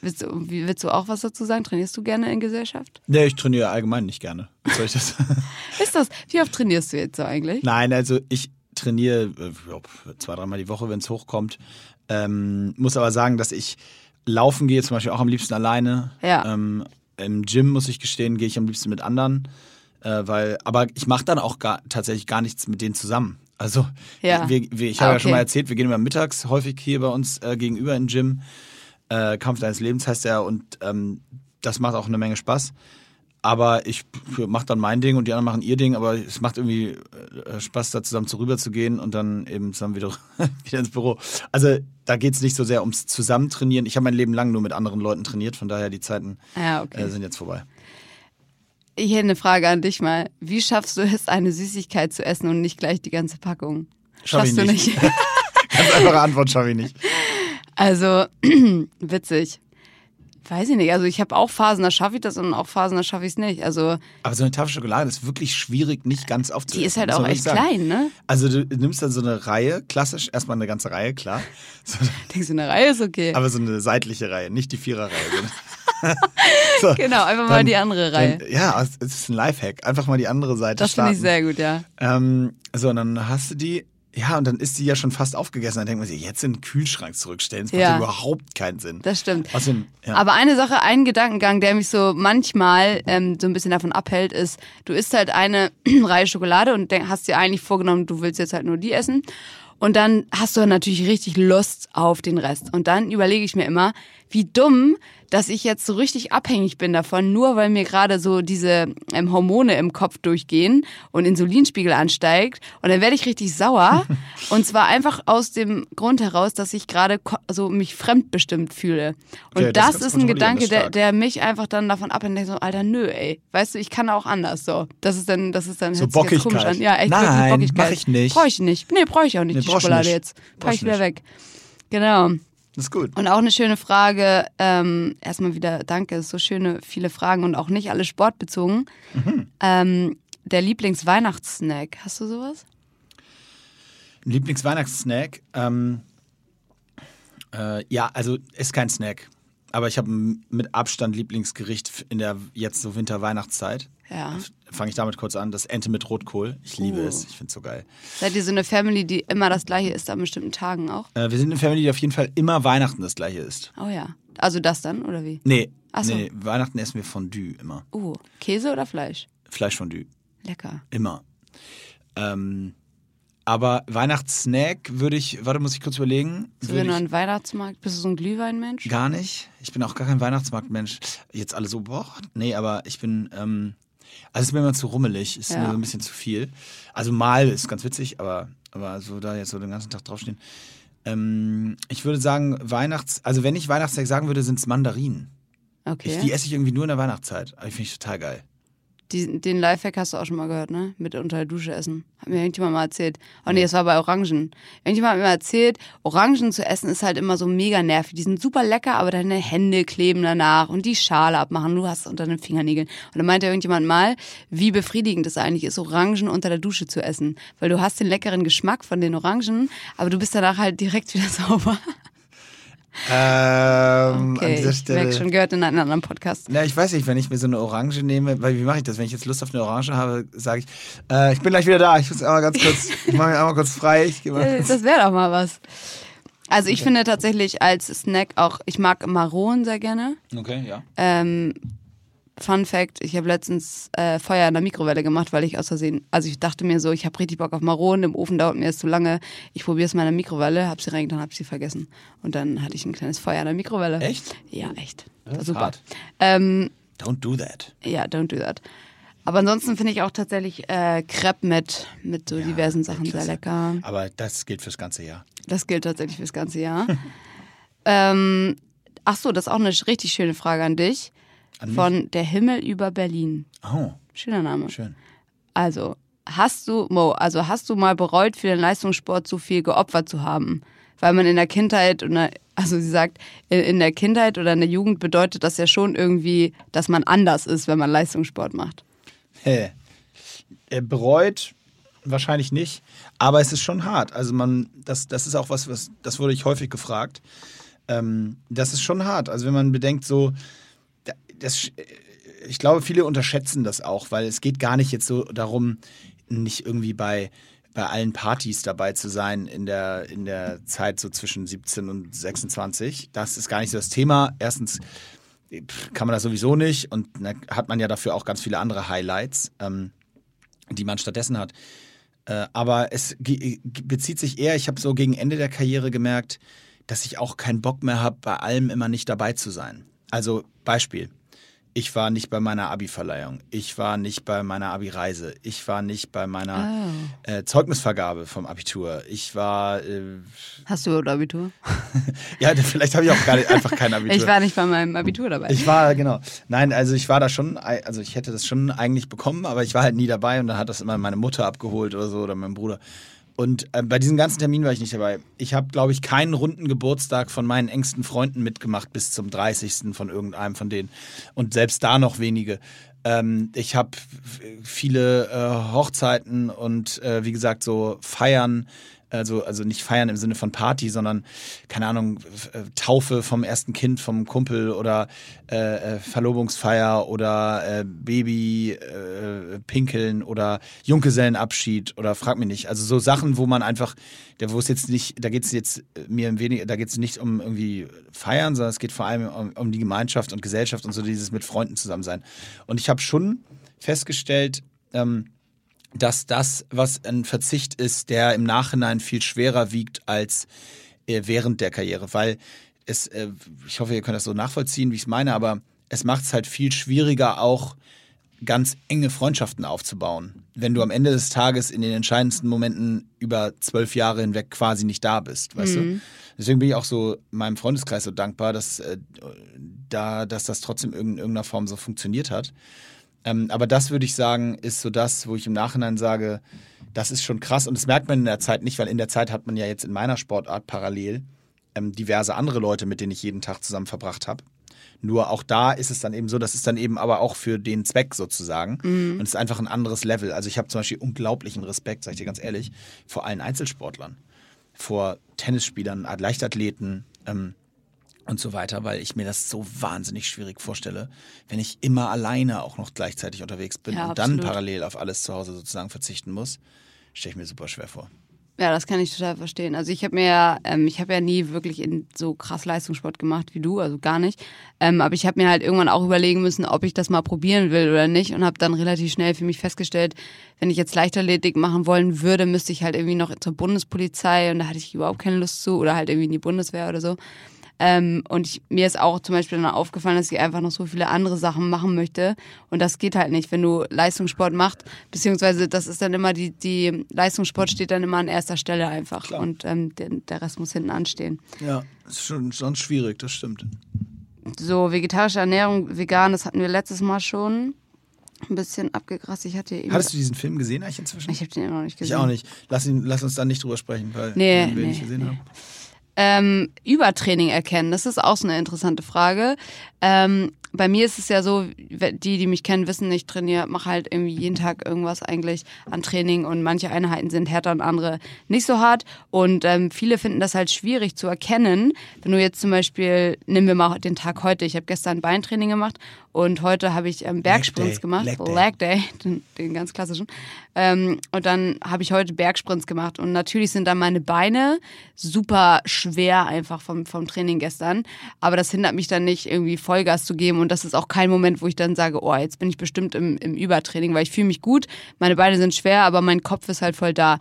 Willst du, willst du auch was dazu sagen? Trainierst du gerne in Gesellschaft? Nee, ich trainiere allgemein nicht gerne. Soll ich das? (laughs) Ist das? Wie oft trainierst du jetzt so eigentlich? Nein, also ich trainiere äh, zwei, dreimal die Woche, wenn es hochkommt. Ähm, muss aber sagen, dass ich laufen gehe, zum Beispiel auch am liebsten alleine. Ja. Ähm, Im Gym, muss ich gestehen, gehe ich am liebsten mit anderen. Äh, weil, aber ich mache dann auch gar, tatsächlich gar nichts mit denen zusammen. Also, Ja. wir, wir, ich Ah, habe ja schon okay. mal erzählt, wir gehen immer mittags häufig hier bei uns äh, gegenüber im Gym. Äh, Kampf deines Lebens heißt er und ähm, das macht auch eine Menge Spaß. Aber ich mache dann mein Ding und die anderen machen ihr Ding, aber es macht irgendwie äh, Spaß, da zusammen zu rüber zu gehen und dann eben zusammen wieder, (laughs) wieder ins Büro. Also da geht es nicht so sehr ums Zusammentrainieren. Ich habe mein Leben lang nur mit anderen Leuten trainiert, von daher die Zeiten Ja, okay. äh, sind jetzt vorbei. Ich hätte eine Frage an dich mal. Wie schaffst du es, eine Süßigkeit zu essen und nicht gleich die ganze Packung? Schaff ich Schaffst du nicht. nicht? (laughs) Ganz einfache Antwort schaffe ich nicht. (laughs) Also, (clears throat) witzig. Weiß ich nicht. Also ich habe auch Phasen, da schaffe ich das und auch Phasen, da schaffe ich es nicht. Also Aber so eine Tafel Schokolade ist wirklich schwierig, nicht ganz aufzuessen. die ist halt auch echt sagen. klein, ne? Also du nimmst dann so eine Reihe, klassisch, erstmal eine ganze Reihe, klar. So, (laughs) Denkst du, eine Reihe ist okay. aber so eine seitliche Reihe, nicht die Viererreihe. (laughs) so, genau, einfach mal dann- die andere Reihe. Dann, ja, es ist ein Lifehack. Einfach mal die andere Seite das finde ich sehr gut, ja. Ähm, so, und dann hast du die, ja, und dann ist die ja schon fast aufgegessen. Dann denkt man sich, jetzt in den Kühlschrank zurückstellen, das macht Ja. ja überhaupt keinen Sinn. Das stimmt. Außerdem, ja. Aber eine Sache, ein Gedankengang, der mich so manchmal ähm, so ein bisschen davon abhält, ist, du isst halt eine (clears throat) Reihe Schokolade und denk- hast dir eigentlich vorgenommen, du willst jetzt halt nur die essen. Und dann hast du natürlich richtig Lust auf den Rest. Und dann überlege ich mir immer, wie dumm, dass ich jetzt so richtig abhängig bin davon, nur weil mir gerade so diese ähm, Hormone im Kopf durchgehen und Insulinspiegel ansteigt. Und dann werde ich richtig sauer. (laughs) und zwar einfach aus dem Grund heraus, dass ich gerade so mich fremdbestimmt fühle. Und Okay, das das, ist ein Gedanke, ist der, der mich einfach dann davon denkt so, Alter, nö, ey. Weißt du, ich kann auch anders so. Das ist dann, das ist dann So jetzt komisch Bockigkeit. an. Ja, echt Nein, Bockigkeit. mach ich nicht. Brauche ich nicht. Nee, brauche ich auch nicht, Nee, die Schokolade nicht. jetzt. Pack ich wieder nicht. weg. Genau. Das ist gut. Und auch eine schöne Frage, ähm, erstmal wieder danke, so schöne, viele Fragen und auch nicht alle sportbezogen. Mhm. Ähm, der Lieblingsweihnachtssnack, hast du sowas? Ein Lieblingsweihnachtssnack? Ähm, äh, ja, also ist kein Snack. Aber ich habe mit Abstand Lieblingsgericht in der jetzt so Winter-Weihnachtszeit. Ja. Fange ich damit kurz an. Das Ente mit Rotkohl. Ich liebe Uh. es. Ich finde es so geil. Seid ihr so eine Family, die immer das gleiche isst an bestimmten Tagen auch? Äh, wir sind eine Family, die auf jeden Fall immer Weihnachten das gleiche isst. Oh ja. Also das dann, oder wie? Nee, Ach so. nee, Weihnachten essen wir Fondue immer. Uh, Käse oder Fleisch? Fleischfondue. Lecker. Immer. Ähm, aber Weihnachtssnack würde ich, warte, muss ich kurz überlegen. So wenn du an Weihnachtsmarkt, bist du so ein Glühweinmensch? Gar nicht. Ich bin auch gar kein Weihnachtsmarktmensch. Jetzt alle so, boah, nee, aber ich bin, ähm, also es ist mir immer zu rummelig, ist Ja. mir so ein bisschen zu viel. Also mal ist ganz witzig, aber, aber so da jetzt so den ganzen Tag draufstehen. Ähm, ich würde sagen, Weihnachts-, also wenn ich Weihnachtstag sagen würde, sind es Mandarinen. Okay. Ich, die esse ich irgendwie nur in der Weihnachtszeit. Aber die finde ich total geil. Die, den Lifehack hast du auch schon mal gehört, ne? Mit unter der Dusche essen. Hat mir irgendjemand mal erzählt. Oh nee, das war bei Orangen. Irgendjemand hat mir mal erzählt, Orangen zu essen ist halt immer so mega nervig. Die sind super lecker, aber deine Hände kleben danach und die Schale abmachen. Du hast es unter den Fingernägeln. Und dann meinte irgendjemand mal, wie befriedigend es eigentlich ist, Orangen unter der Dusche zu essen. Weil du hast den leckeren Geschmack von den Orangen, aber du bist danach halt direkt (laughs) wieder sauber. Ähm, an Okay, dieser ich merke Stelle. schon, gehört in einem anderen Podcast. Na, ich weiß nicht, wenn ich mir so eine Orange nehme, weil wie mache ich das? Wenn ich jetzt Lust auf eine Orange habe, sage ich, äh, ich bin gleich wieder da. Ich muss einmal ganz kurz, (laughs) ich mache mich einmal kurz frei. Äh, Das wäre doch mal was. Also ich finde tatsächlich als Snack auch, ich mag Maronen sehr gerne. Okay, ja. Ähm, Fun Fact, ich habe letztens äh, Feuer in der Mikrowelle gemacht, weil ich aus Versehen, also ich dachte mir so, ich habe richtig Bock auf Maronen, im Ofen dauert mir das zu lange. Ich probiere es mal in der Mikrowelle, habe sie reingetan, habe sie vergessen. Und dann hatte ich ein kleines Feuer in der Mikrowelle. Echt? Ja, echt. Das War super. hart. Ähm, Don't do that. ja, don't do that. Aber ansonsten finde ich auch tatsächlich äh, Crepe mit, mit so diversen Sachen sehr lecker. Aber das gilt fürs ganze Jahr. Das gilt tatsächlich fürs ganze Jahr. (laughs) ähm, ach so, das ist auch eine richtig schöne Frage an dich. An mich? Von Der Himmel über Berlin. Oh, Schöner Name. schön. Also, hast du, Mo, also hast du mal bereut, für den Leistungssport so viel geopfert zu haben? Weil man in der Kindheit oder, also sie sagt, in, der Kindheit oder in der Jugend bedeutet das ja schon irgendwie, dass man anders ist, wenn man Leistungssport macht. Hä. Er bereut wahrscheinlich nicht, aber es ist schon hart. Also man, das, das ist auch was, was, das wurde ich häufig gefragt. Ähm, das ist schon hart. Also wenn man bedenkt, so, das, ich glaube, viele unterschätzen das auch, weil es geht gar nicht jetzt so darum, nicht irgendwie bei bei allen Partys dabei zu sein in der, in der Zeit so zwischen 17 und 26. Das ist gar nicht so das Thema. Erstens kann man das sowieso nicht und dann hat man ja dafür auch ganz viele andere Highlights, ähm, die man stattdessen hat. Äh, aber es bezieht sich eher, ich habe so gegen Ende der Karriere gemerkt, dass ich auch keinen Bock mehr habe, bei allem immer nicht dabei zu sein. Also Beispiel. Ich war nicht bei meiner Abi-Verleihung. Ich war nicht bei meiner Abi-Reise. Ich war nicht bei meiner oh. äh, Zeugnisvergabe vom Abitur. Ich war. Äh, Hast du Abitur? (laughs) ja, vielleicht habe ich auch gar nicht, einfach kein Abitur. Ich war nicht bei meinem Abitur dabei. Ich war, genau. Nein, also ich war da schon, also ich hätte das schon eigentlich bekommen, aber ich war halt nie dabei und dann hat das immer meine Mutter abgeholt oder so oder mein Bruder. Und äh, bei diesem ganzen Termin war ich nicht dabei. Ich habe, glaube ich, keinen runden Geburtstag von meinen engsten Freunden mitgemacht bis zum 30. von irgendeinem von denen. Und selbst da noch wenige. Ähm, ich habe viele äh, Hochzeiten und äh, wie gesagt so Feiern also, also nicht feiern im Sinne von Party, sondern, keine Ahnung, äh, Taufe vom ersten Kind vom Kumpel oder äh, äh, Verlobungsfeier oder äh, Baby äh, pinkeln oder Junggesellenabschied oder frag mich nicht. Also so Sachen, wo man einfach, wo es jetzt nicht, da geht es jetzt mir weniger, da geht es nicht um irgendwie feiern, sondern es geht vor allem um, um die Gemeinschaft und Gesellschaft und so dieses mit Freunden zusammen sein. Und ich habe schon festgestellt, ähm, dass das, was ein Verzicht ist, der im Nachhinein viel schwerer wiegt als äh, während der Karriere. Weil es, äh, ich hoffe, ihr könnt das so nachvollziehen, wie ich es meine, aber es macht es halt viel schwieriger, auch ganz enge Freundschaften aufzubauen, wenn du am Ende des Tages in den entscheidendsten Momenten über zwölf Jahre hinweg quasi nicht da bist, weißt mhm. du? Deswegen bin ich auch so meinem Freundeskreis so dankbar, dass, äh, da, dass das trotzdem in irgendeiner Form so funktioniert hat. Ähm, aber das würde ich sagen, ist so das, wo ich im Nachhinein sage, das ist schon krass. Und das merkt man in der Zeit nicht, weil in der Zeit hat man ja jetzt in meiner Sportart parallel ähm, diverse andere Leute, mit denen ich jeden Tag zusammen verbracht habe. Nur auch da ist es dann eben so, das ist dann eben aber auch für den Zweck sozusagen. Mhm. Und es ist einfach ein anderes Level. Also ich habe zum Beispiel unglaublichen Respekt, sag ich dir ganz ehrlich, vor allen Einzelsportlern. Vor Tennisspielern, Leichtathleten, ähm, und so weiter, weil ich mir das so wahnsinnig schwierig vorstelle, wenn ich immer alleine auch noch gleichzeitig unterwegs bin ja, und absolut. dann parallel auf alles zu Hause sozusagen verzichten muss, stelle ich mir super schwer vor. Ja, das kann ich total verstehen. Also ich habe mir ja, ähm, ich habe ja nie wirklich in so krass Leistungssport gemacht wie du, also gar nicht. Ähm, aber ich habe mir halt irgendwann auch überlegen müssen, ob ich das mal probieren will oder nicht und habe dann relativ schnell für mich festgestellt, wenn ich jetzt Leichtathletik machen wollen würde, müsste ich halt irgendwie noch zur Bundespolizei und da hatte ich überhaupt keine Lust zu oder halt irgendwie in die Bundeswehr oder so. Ähm, und ich, mir ist auch zum Beispiel dann aufgefallen, dass ich einfach noch so viele andere Sachen machen möchte. Und das geht halt nicht, wenn du Leistungssport machst, beziehungsweise das ist dann immer die, die Leistungssport steht dann immer an erster Stelle einfach. Klar. Und ähm, der, der Rest muss hinten anstehen. Ja, ist schon sonst schwierig, das stimmt. So, vegetarische Ernährung, vegan, das hatten wir letztes Mal schon ein bisschen abgegrast. Ich hatte eben Hattest du diesen Film gesehen eigentlich inzwischen? Ich habe den immer noch nicht gesehen. Ich auch nicht. Lass, ihn, lass uns da nicht drüber sprechen, weil nee, wir ihn nee, nicht gesehen nee. haben ähm, Übertraining erkennen? Das ist auch so eine interessante Frage. Ähm, bei mir ist es ja so, die, die mich kennen, wissen, ich trainiere, mache halt irgendwie jeden Tag irgendwas eigentlich an Training und manche Einheiten sind härter und andere nicht so hart. Und ähm, viele finden das halt schwierig zu erkennen. Wenn du jetzt zum Beispiel, nehmen wir mal den Tag heute, ich habe gestern Beintraining gemacht und heute habe ich ähm, Bergsprints gemacht. Leg Day, Leg Day (laughs) den, den, ganz klassischen. Ähm, und dann habe ich heute Bergsprints gemacht. Und natürlich sind dann meine Beine super schwer einfach vom, vom Training gestern. Aber das hindert mich dann nicht, irgendwie Vollgas zu geben. Und das ist auch kein Moment, wo ich dann sage, oh, jetzt bin ich bestimmt im, im Übertraining, weil ich fühle mich gut. Meine Beine sind schwer, aber mein Kopf ist halt voll da.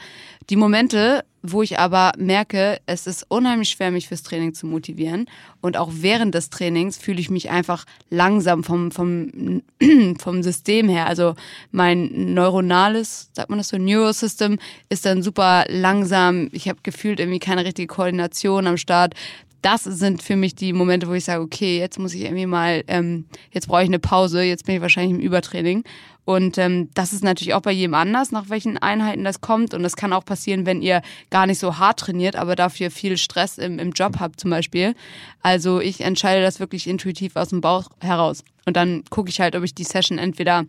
Die Momente, wo ich aber merke, es ist unheimlich schwer, mich fürs Training zu motivieren. Und auch während des Trainings fühle ich mich einfach langsam vom, vom, (clears throat) vom System her. Also mein neuronales, sagt man das so, Neurosystem ist dann super langsam. Ich habe gefühlt irgendwie keine richtige Koordination am Start das sind für mich die Momente, wo ich sage, okay, jetzt muss ich irgendwie mal, ähm, jetzt brauche ich eine Pause, jetzt bin ich wahrscheinlich im Übertraining. Und ähm, das ist natürlich auch bei jedem anders, nach welchen Einheiten das kommt. Und das kann auch passieren, wenn ihr gar nicht so hart trainiert, aber dafür viel Stress im, im Job habt zum Beispiel. Also ich entscheide das wirklich intuitiv aus dem Bauch heraus. Und dann gucke ich halt, ob ich die Session entweder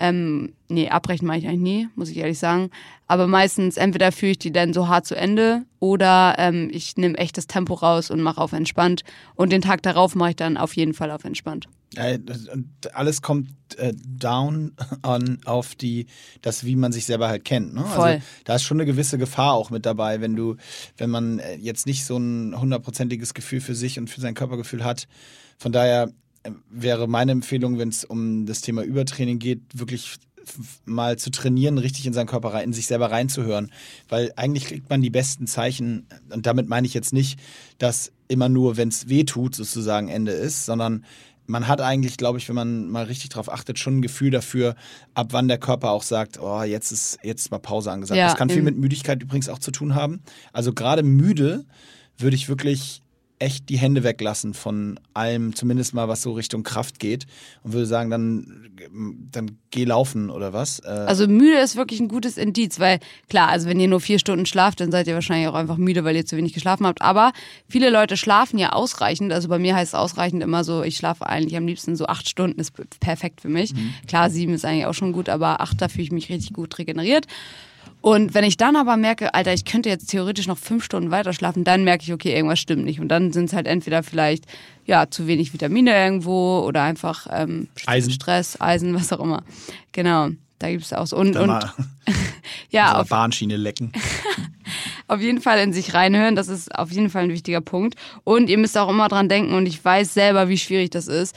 Ähm, nee, abbrechen mache ich eigentlich nie, muss ich ehrlich sagen. Aber meistens entweder führe ich die dann so hart zu Ende oder ähm, ich nehme echt das Tempo raus und mache auf entspannt. Und den Tag darauf mache ich dann auf jeden Fall auf entspannt. Äh, alles kommt äh, down (laughs) on auf die, das, wie man sich selber halt kennt. Ne? Voll. Also da ist schon eine gewisse Gefahr auch mit dabei, wenn du, wenn man äh, jetzt nicht so ein hundertprozentiges Gefühl für sich und für sein Körpergefühl hat. Von daher wäre meine Empfehlung, wenn es um das Thema Übertraining geht, wirklich mal zu trainieren, richtig in seinen Körper rein, in sich selber reinzuhören. Weil eigentlich kriegt man die besten Zeichen, und damit meine ich jetzt nicht, dass immer nur, wenn es weh tut, sozusagen Ende ist, sondern man hat eigentlich, glaube ich, wenn man mal richtig drauf achtet, schon ein Gefühl dafür, ab wann der Körper auch sagt, oh, jetzt ist jetzt mal Pause angesagt. Ja, das kann viel mit Müdigkeit übrigens auch zu tun haben. Also gerade müde würde ich wirklich echt die Hände weglassen von allem, zumindest mal was so Richtung Kraft geht und würde sagen, dann, dann geh laufen oder was. Äh, Also müde ist wirklich ein gutes Indiz, weil klar, also wenn ihr nur vier Stunden schlaft, dann seid ihr wahrscheinlich auch einfach müde, weil ihr zu wenig geschlafen habt. Aber viele Leute schlafen ja ausreichend. Also bei mir heißt es ausreichend immer so, ich schlafe eigentlich am liebsten so acht Stunden, ist perfekt für mich. Klar, sieben ist eigentlich auch schon gut, aber acht, da fühle ich mich richtig gut regeneriert. Und wenn ich dann aber merke, Alter, ich könnte jetzt theoretisch noch fünf Stunden weiter schlafen, dann merke ich, okay, irgendwas stimmt nicht. Und dann sind es halt entweder vielleicht ja zu wenig Vitamine irgendwo oder einfach ähm, Eisen. Stress, Eisen, (laughs) was auch immer. Genau, da gibt es auch so. Und, und mal (laughs) ja, auf, Bahnschiene lecken. (laughs) auf jeden Fall in sich reinhören, das ist auf jeden Fall ein wichtiger Punkt. Und ihr müsst auch immer dran denken, und ich weiß selber, wie schwierig das ist.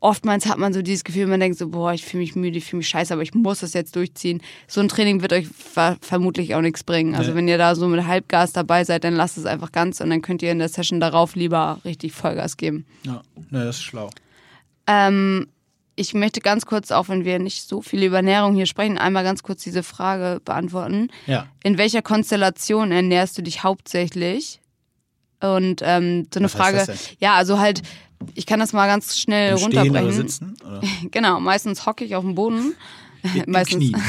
Oftmals hat man so dieses Gefühl, man denkt so, boah, ich fühle mich müde, ich fühle mich scheiße, aber ich muss das jetzt durchziehen. So ein Training wird euch ver vermutlich auch nichts bringen. Also Nee. wenn ihr da so mit Halbgas dabei seid, dann lasst es einfach ganz und dann könnt ihr in der Session darauf lieber richtig Vollgas geben. Ja, ne, das ist schlau. Ähm, ich möchte ganz kurz, auch wenn wir nicht so viel über Ernährung hier sprechen, einmal ganz kurz diese Frage beantworten. Ja. In welcher Konstellation ernährst du dich hauptsächlich? Und ähm, so eine Was Frage, ja, also halt, ich kann das mal ganz schnell Im Stehen oder runterbrechen. sitzen? Oder? (laughs) Genau, meistens hocke ich auf dem Boden. (laughs) Meistens. (laughs)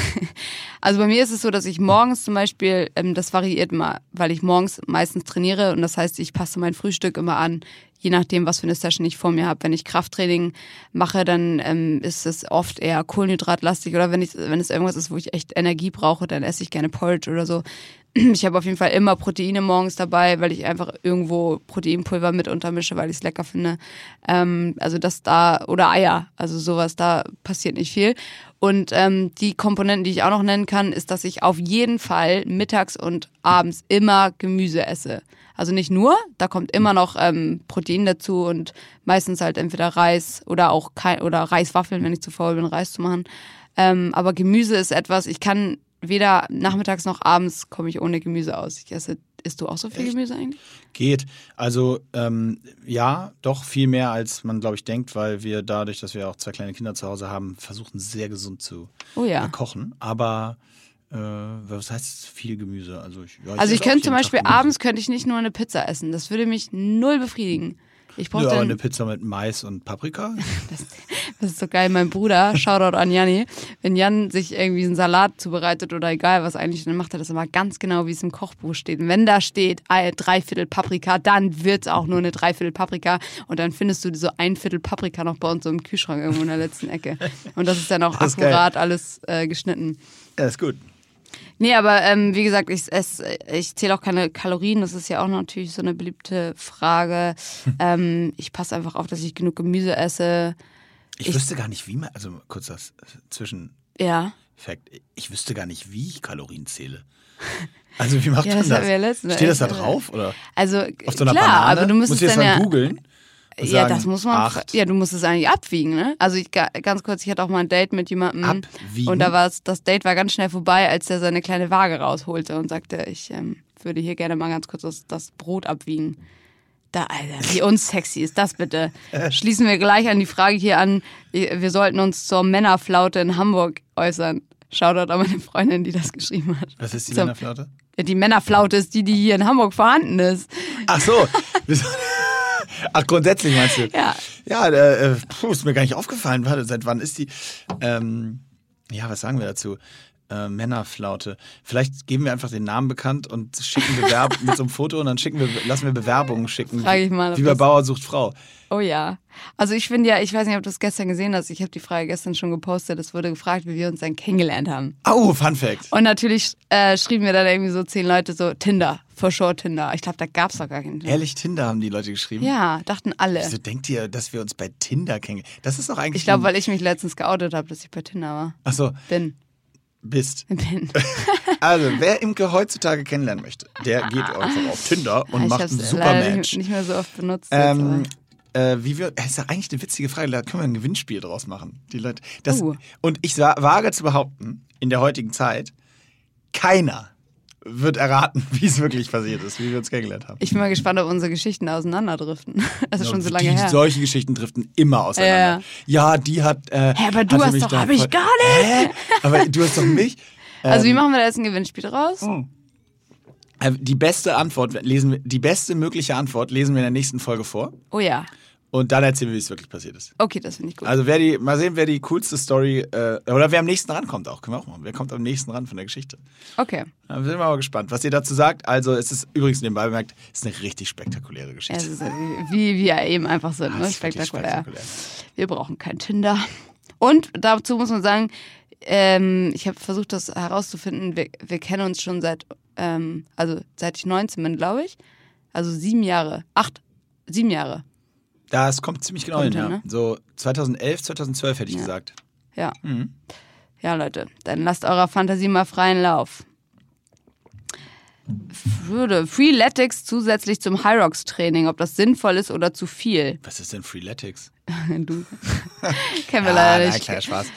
Also bei mir ist es so, dass ich morgens zum Beispiel, ähm, das variiert mal, weil ich morgens meistens trainiere und das heißt, ich passe mein Frühstück immer an, je nachdem, was für eine Session ich vor mir habe. Wenn ich Krafttraining mache, dann ähm, ist es oft eher kohlenhydratlastig oder wenn ich, wenn es irgendwas ist, wo ich echt Energie brauche, dann esse ich gerne Porridge oder so. (clears throat) Ich habe auf jeden Fall immer Proteine morgens dabei, weil ich einfach irgendwo Proteinpulver mit untermische, weil ich es lecker finde. Ähm, also das da, oder Eier, also sowas, da passiert nicht viel. Und ähm, die Komponenten, die ich auch noch nennen kann, ist, dass ich auf jeden Fall mittags und abends immer Gemüse esse. Also nicht nur, da kommt immer noch ähm, Protein dazu und meistens halt entweder Reis oder auch kein, oder Reiswaffeln, wenn ich zu faul bin, Reis zu machen. Ähm, aber Gemüse ist etwas, ich kann weder nachmittags noch abends komme ich ohne Gemüse aus. Ich esse, isst du auch so viel Echt? Gemüse eigentlich? Geht. Also ähm, ja, doch viel mehr, als man, glaube ich, denkt, weil wir dadurch, dass wir auch zwei kleine Kinder zu Hause haben, versuchen sehr gesund zu Oh ja. äh, kochen. Aber äh, was heißt viel Gemüse? Also ich, ja, Also ich esse auch könnte zum Beispiel abends könnte ich nicht nur eine Pizza essen. Das würde mich null befriedigen. Ich brauche Ja, eine Pizza mit Mais und Paprika? (laughs) Das ist so geil, mein Bruder, Shoutout an Janni, wenn Jan sich irgendwie einen Salat zubereitet oder egal was eigentlich, dann macht er das immer ganz genau, wie es im Kochbuch steht. Und wenn da steht, Dreiviertel Paprika, dann wird es auch nur eine Dreiviertel Paprika und dann findest du so ein Viertel Paprika noch bei uns so im Kühlschrank irgendwo in der letzten Ecke. Und das ist dann auch Das akkurat alles äh, geschnitten. Ja, ist gut. Nee, aber ähm, wie gesagt, ich, ess- ich zähle auch keine Kalorien. Das ist ja auch natürlich so eine beliebte Frage. ähm, ich passe einfach auf, dass ich genug Gemüse esse. Ich, Ich- wüsste gar nicht, wie man, also kurz das Zwischeneffekt, Ja. ich wüsste gar nicht, wie ich Kalorien zähle. Also wie macht Ja, man das letztens Steht das da drauf? Oder Also auf so einer klar, Banane? aber du musstest Muss dann ja, googeln? Und ja, sagen, das muss man, Acht. ja, du musst es eigentlich abwiegen, ne? Also ich ga- ganz kurz, ich hatte auch mal ein Date mit jemandem Abwiegen? und da war es, das Date war ganz schnell vorbei, als er seine kleine Waage rausholte und sagte, ich ähm, würde hier gerne mal ganz kurz das, das Brot abwiegen. Da, Alter, wie unsexy ist das bitte? (laughs) Schließen wir gleich an die Frage hier an, wir sollten uns zur Männerflaute in Hamburg äußern. Shoutout an meine Freundin, die das geschrieben hat. Was ist die Zum- Männerflaute? Ja, die Männerflaute ist die, die hier in Hamburg vorhanden ist. Ach so. (laughs) Ach, grundsätzlich meinst du? Ja. Ja, äh, puh, ist mir gar nicht aufgefallen. Warte, seit wann ist die? Ähm, ja, was sagen wir dazu? äh, Männerflaute. Vielleicht geben wir einfach den Namen bekannt und schicken Bewerb (laughs) mit so einem Foto und dann schicken wir, lassen wir Bewerbungen schicken. Frag ich mal, ob Wie bei das- Bauer sucht Frau. Oh ja. Also ich finde ja, ich weiß nicht, ob du es gestern gesehen hast. Ich habe die Frage gestern schon gepostet. Es wurde gefragt, wie wir uns dann kennengelernt haben. Au, Fun Fact. Und natürlich äh, schrieben mir dann irgendwie so zehn Leute so Tinder, for sure Tinder. Ich glaube, da gab es doch gar keinen Tinder. Ehrlich, Tinder haben die Leute geschrieben. Ja, dachten alle. Wieso denkt ihr, dass wir uns bei Tinder kennen? Das ist doch eigentlich. Ich glaube, weil ich mich letztens geoutet habe, dass ich bei Tinder war. Ach so, Bin. bist. Bin. (laughs) Also, wer Imke heutzutage kennenlernen möchte, der geht einfach auf Tinder und ich macht habe ein es super leider Match. nicht, mehr so oft benutzt. Ähm, äh, wie wir, das ist ja eigentlich eine witzige Frage, da können wir ein Gewinnspiel draus machen. Die Leute, das, Uh. Und ich wa- wage zu behaupten, in der heutigen Zeit, keiner wird erraten, (laughs) wie es wirklich passiert ist, wie wir uns kennengelernt haben. ich bin mal gespannt, ob unsere Geschichten auseinanderdriften. (laughs) Das ist schon so lange die, her. Solche Geschichten driften immer auseinander. Ja, die hat. Äh, Hä, aber du hast mich doch- hab ich gar nicht. Hä? Aber du hast doch mich. Also wie Ähm, machen wir da jetzt ein Gewinnspiel draus? äh, Die beste Antwort lesen wir, die beste mögliche Antwort lesen wir in der nächsten Folge vor. Oh ja. Und dann erzählen wir, wie es wirklich passiert ist. Okay, das finde ich gut. Also wer die, mal sehen, wer die coolste Story, äh, oder wer am nächsten rankommt auch, können wir auch machen. Wer kommt am nächsten ran von der Geschichte? Okay. Da sind wir mal gespannt, was ihr dazu sagt. Also es ist übrigens nebenbei bemerkt, es ist eine richtig spektakuläre Geschichte. äh, wie wir eben einfach sind, Ah, ne? Spektakulär. spektakulär. Wir brauchen kein Tinder. Und dazu muss man sagen, ähm, ich habe versucht, das herauszufinden. Wir, wir kennen uns schon seit, ähm, also seit ich 19 bin, glaube ich. Also sieben Jahre. Acht, sieben Jahre. Das kommt ziemlich genau hin, ja. ne? So 2011, 2012 hätte ich Ja. gesagt. Ja. Mhm. Ja, Leute, dann lasst eurer Fantasie mal freien Lauf. Würde Freeletics zusätzlich zum Hyrox Training, ob das sinnvoll ist oder zu viel? Was ist denn Freeletics? (laughs) du. (laughs) Kennen wir Ah, leider nein, nicht. kleiner Spaß.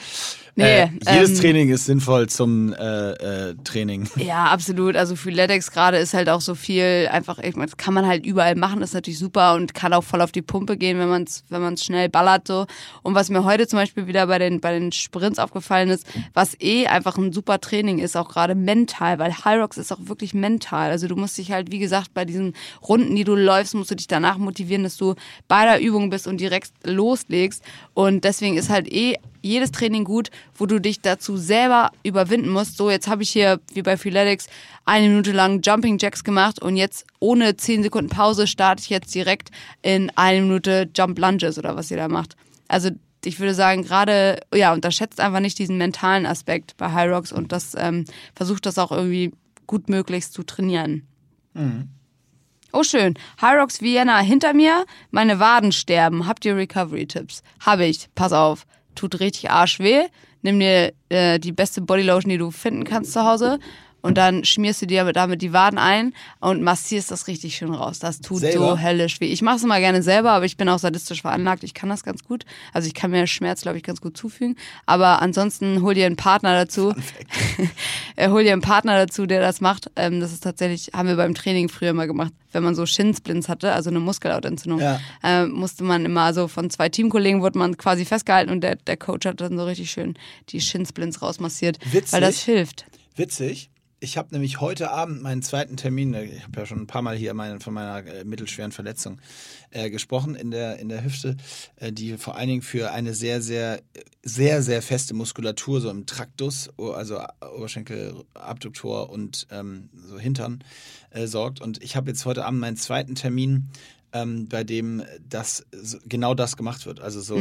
Nee, äh, jedes ähm, Training ist sinnvoll zum äh, äh, Training. (laughs) Ja, absolut. Also Freeletics gerade ist halt auch so viel einfach, ich meine, das kann man halt überall machen, das ist natürlich super und kann auch voll auf die Pumpe gehen, wenn man es wenn man's schnell ballert so. Und was mir heute zum Beispiel wieder bei den, bei den Sprints aufgefallen ist, was eh einfach ein super Training ist, auch gerade mental, weil High Rocks ist auch wirklich mental. Also du musst dich halt, wie gesagt, bei diesen Runden, die du läufst, musst du dich danach motivieren, dass du bei der Übung bist und direkt loslegst. Und deswegen ist halt eh jedes Training gut, wo du dich dazu selber überwinden musst. So, jetzt habe ich hier, wie bei Freeletics, eine Minute lang Jumping Jacks gemacht und jetzt ohne 10 Sekunden Pause starte ich jetzt direkt in eine Minute Jump Lunges oder was ihr da macht. Also ich würde sagen, gerade, ja, unterschätzt einfach nicht diesen mentalen Aspekt bei High Rocks und das ähm, versucht das auch irgendwie gut möglichst zu trainieren. Oh schön. High Rocks Vienna hinter mir. Meine Waden sterben. Habt ihr Recovery-Tipps? Habe ich. Pass auf. Tut richtig arschweh. Nimm dir äh, die beste Bodylotion, die du finden kannst zu Hause. Und dann schmierst du dir damit die Waden ein und massierst das richtig schön raus. Das tut Selber? so höllisch weh. Ich mache es immer gerne selber, aber ich bin auch sadistisch veranlagt. Ich kann das ganz gut. Also ich kann mir Schmerz, glaube ich, ganz gut zufügen. Aber ansonsten hol dir einen Partner dazu. (laughs) äh, hol dir einen Partner dazu, der das macht. Ähm, das ist tatsächlich, haben wir beim Training früher mal gemacht, wenn man so Shinsplints hatte, also eine Muskelhautentzündung, Ja. äh, musste man immer so von zwei Teamkollegen wurde man quasi festgehalten und der, der Coach hat dann so richtig schön die Shinsplints rausmassiert, Witzig. weil das hilft. Witzig. Ich habe nämlich heute Abend meinen zweiten Termin, äh, ich habe ja schon ein paar Mal hier meine, von meiner äh, mittelschweren Verletzung äh, gesprochen in der, in der Hüfte, äh, die vor allen Dingen für eine sehr, sehr, sehr, sehr feste Muskulatur, so im Traktus, also Oberschenkel, Abduktor und ähm, so Hintern äh, sorgt. Und ich habe jetzt heute Abend meinen zweiten Termin, ähm, bei dem das genau das gemacht wird. Also so,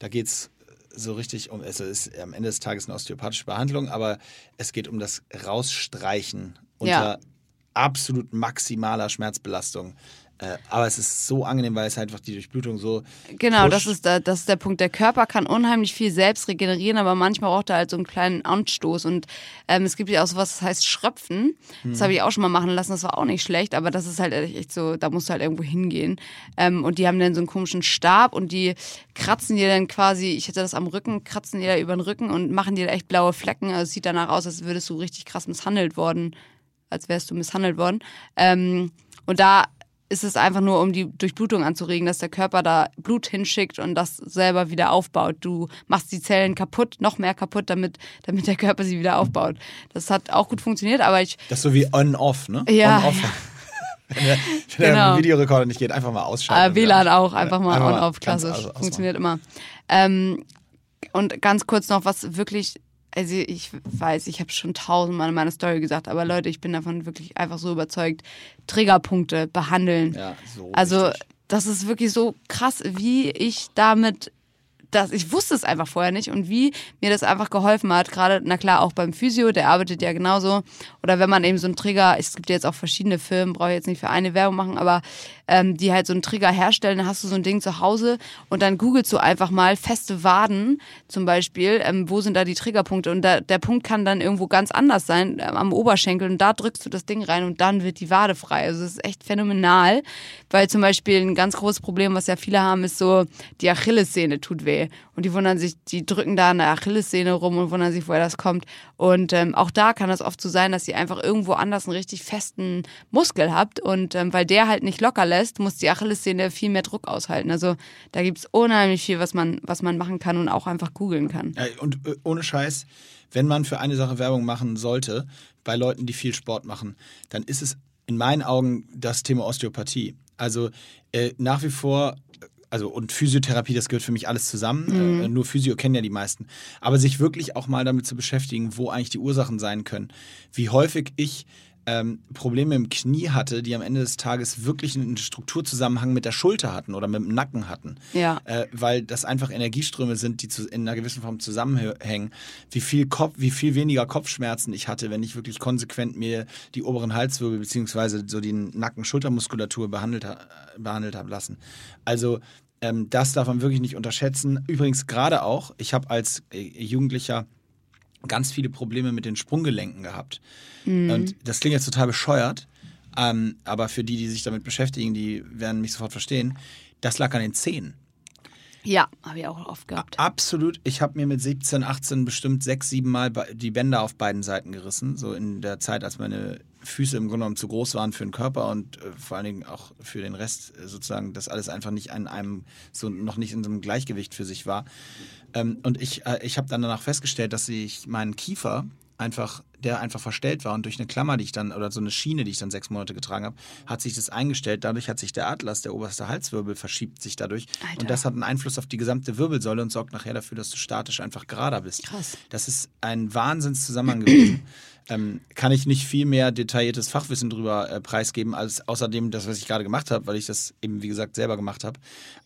da geht's so richtig um, also es ist am Ende des Tages eine osteopathische Behandlung, aber es geht um das Rausstreichen unter Ja. absolut maximaler Schmerzbelastung. Äh, aber es ist so angenehm, weil es einfach die Durchblutung so. Genau, das ist, da, das ist der Punkt. Der Körper kann unheimlich viel selbst regenerieren, aber manchmal braucht er halt so einen kleinen Anstoß. Und ähm, es gibt ja auch sowas, das heißt Schröpfen. Das habe ich auch schon mal machen lassen, das war auch nicht schlecht, aber das ist halt echt so, da musst du halt irgendwo hingehen. Ähm, und die haben dann so einen komischen Stab und die kratzen dir dann quasi, ich hätte das am Rücken, kratzen dir da über den Rücken und machen dir da echt blaue Flecken. Also es sieht danach aus, als würdest du richtig krass misshandelt worden, als wärst du misshandelt worden. Ähm, und da ist es einfach nur, um die Durchblutung anzuregen, dass der Körper da Blut hinschickt und das selber wieder aufbaut. Du machst die Zellen kaputt, noch mehr kaputt, damit, damit der Körper sie wieder aufbaut. Das hat auch gut funktioniert, aber ich, Das ist so wie on-off, ne? Ja, On-off. ja. (laughs) Wenn der, wenn der Genau. Videorekorder nicht geht, einfach mal ausschalten. äh, WLAN auch, einfach mal on-off, klassisch. aus-. Funktioniert immer. Ähm, und ganz kurz noch, was wirklich also ich weiß, ich habe schon tausendmal in meiner Story gesagt, aber Leute, ich bin davon wirklich einfach so überzeugt, Triggerpunkte behandeln. Ja, so also richtig. das ist wirklich so krass, wie ich damit das, ich wusste es einfach vorher nicht und wie mir das einfach geholfen hat, gerade, na klar, auch beim Physio, der arbeitet ja genauso. Oder wenn man eben so einen Trigger, es gibt ja jetzt auch verschiedene Firmen, brauche ich jetzt nicht für eine Werbung machen, aber ähm, die halt so einen Trigger herstellen, dann hast du so ein Ding zu Hause und dann googelst du einfach mal feste Waden zum Beispiel, ähm, wo sind da die Triggerpunkte und da, der Punkt kann dann irgendwo ganz anders sein, ähm, am Oberschenkel und da drückst du das Ding rein und dann wird die Wade frei. Also das ist echt phänomenal, weil zum Beispiel ein ganz großes Problem, was ja viele haben, ist so, die Achillessehne tut weh und die wundern sich, die drücken da der Achillessehne rum und wundern sich, woher das kommt. Und ähm, auch da kann es oft so sein, dass ihr einfach irgendwo anders einen richtig festen Muskel habt und ähm, weil der halt nicht locker lässt, muss die Achillessehne viel mehr Druck aushalten. Also da gibt's unheimlich viel, was man, was man machen kann und auch einfach googeln kann. Und äh, ohne Scheiß, wenn man für eine Sache Werbung machen sollte, bei Leuten, die viel Sport machen, dann ist es in meinen Augen das Thema Osteopathie. Also äh, nach wie vor, also und Physiotherapie, das gehört für mich alles zusammen. Äh, nur Physio kennen ja die meisten. Aber sich wirklich auch mal damit zu beschäftigen, wo eigentlich die Ursachen sein können. Wie häufig ich ähm, Probleme im Knie hatte, die am Ende des Tages wirklich einen Strukturzusammenhang mit der Schulter hatten oder mit dem Nacken hatten. Ja. Äh, weil das einfach Energieströme sind, die zu, in einer gewissen Form zusammenhängen. Wie viel Kopf, wie viel weniger Kopfschmerzen ich hatte, wenn ich wirklich konsequent mir die oberen Halswirbel beziehungsweise so die Nacken-Schultermuskulatur behandelt, ha behandelt habe lassen. Also ähm, das darf man wirklich nicht unterschätzen. Übrigens gerade auch, ich habe als äh, Jugendlicher ganz viele Probleme mit den Sprunggelenken gehabt. Und das klingt jetzt total bescheuert, ähm, aber für die, die sich damit beschäftigen, die werden mich sofort verstehen. Das lag an den Zehen. Ja, habe ich auch oft gehabt. Absolut. Ich habe mir mit 17, 18 bestimmt sechs, sieben Mal die Bänder auf beiden Seiten gerissen. So in der Zeit, als meine Füße im Grunde genommen zu groß waren für den Körper und äh, vor allen Dingen auch für den Rest äh, sozusagen, das alles einfach nicht an einem, so noch nicht in so einem Gleichgewicht für sich war. Ähm, und ich, äh, ich habe dann danach festgestellt, dass ich meinen Kiefer einfach, der einfach verstellt war und durch eine Klammer, die ich dann, oder so eine Schiene, die ich dann sechs Monate getragen habe, hat sich das eingestellt. Dadurch hat sich der Atlas, der oberste Halswirbel, verschiebt sich dadurch. Alter. Und das hat einen Einfluss auf die gesamte Wirbelsäule und sorgt nachher dafür, dass du statisch einfach gerader bist. Krass. Das ist ein Wahnsinnszusammenhang gewesen. Ähm, kann ich nicht viel mehr detailliertes Fachwissen drüber äh, preisgeben, als außerdem das, was ich gerade gemacht habe, weil ich das eben, wie gesagt, selber gemacht habe.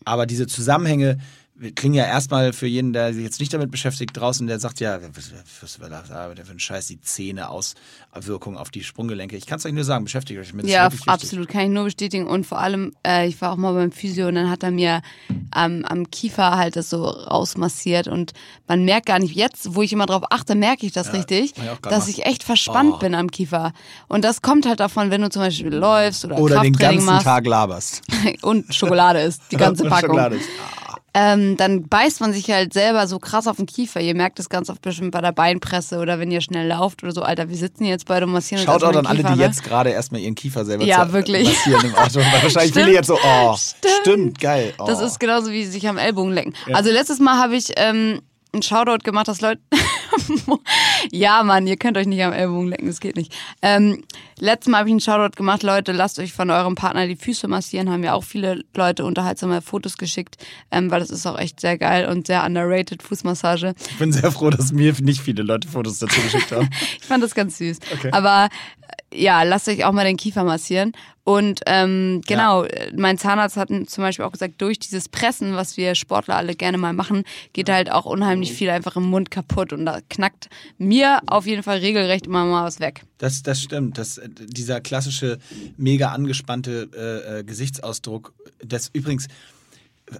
Aber diese Zusammenhänge klingen ja erstmal für jeden, der sich jetzt nicht damit beschäftigt, draußen, der sagt, ja, was, was arbeitet für ein Scheiß, die Zähne Auswirkungen auf die Sprunggelenke. Ich kann es euch nur sagen, beschäftigt euch ist Ja, absolut, kann ich nur bestätigen. Und vor allem, äh, ich war auch mal beim Physio und dann hat er mir ähm, am Kiefer halt das so rausmassiert und man merkt gar nicht, jetzt, wo ich immer drauf achte, merke ich das richtig, mach ich dass ich echt verspannt Oh. bin am Kiefer. Und das kommt halt davon, wenn du zum Beispiel läufst oder, Oder den ganzen machst Tag laberst. (laughs) und Schokolade isst, die ganze (laughs) Packung. Schokolade ist- Ähm, dann beißt man sich halt selber so krass auf den Kiefer. Ihr merkt das ganz oft bestimmt bei der Beinpresse oder wenn ihr schnell lauft oder so. Alter, wir sitzen hier jetzt beide und massieren uns Schaut auch an alle, die ne? jetzt gerade erstmal ihren Kiefer selber Ja, wirklich. massieren im Auto. Weil wahrscheinlich viele (laughs) Stimmt. jetzt so, oh, Stimmt. stimmt, geil. Oh. Das ist genauso wie sich am Ellbogen lecken. Also letztes Mal habe ich ähm, einen Shoutout gemacht, dass Leute. (laughs) ja, Mann, ihr könnt euch nicht am Ellbogen lecken, das geht nicht. Ähm, letztes Mal habe ich einen Shoutout gemacht, Leute, lasst euch von eurem Partner die Füße massieren. Haben ja auch viele Leute unterhaltsame Fotos geschickt, ähm, weil das ist auch echt sehr geil und sehr underrated Fußmassage. Ich bin sehr froh, dass mir nicht viele Leute Fotos dazu geschickt haben. (laughs) Ich fand das ganz süß. Okay. Aber äh, ja, lasst euch auch mal den Kiefer massieren. Und ähm, genau, äh, mein Zahnarzt hat zum Beispiel auch gesagt, durch dieses Pressen, was wir Sportler alle gerne mal machen, geht halt auch unheimlich viel einfach im Mund kaputt. Und da knackt mir auf jeden Fall regelrecht immer mal was weg. Das, das stimmt. Das, äh, dieser klassische, mega angespannte äh, äh, Gesichtsausdruck, das übrigens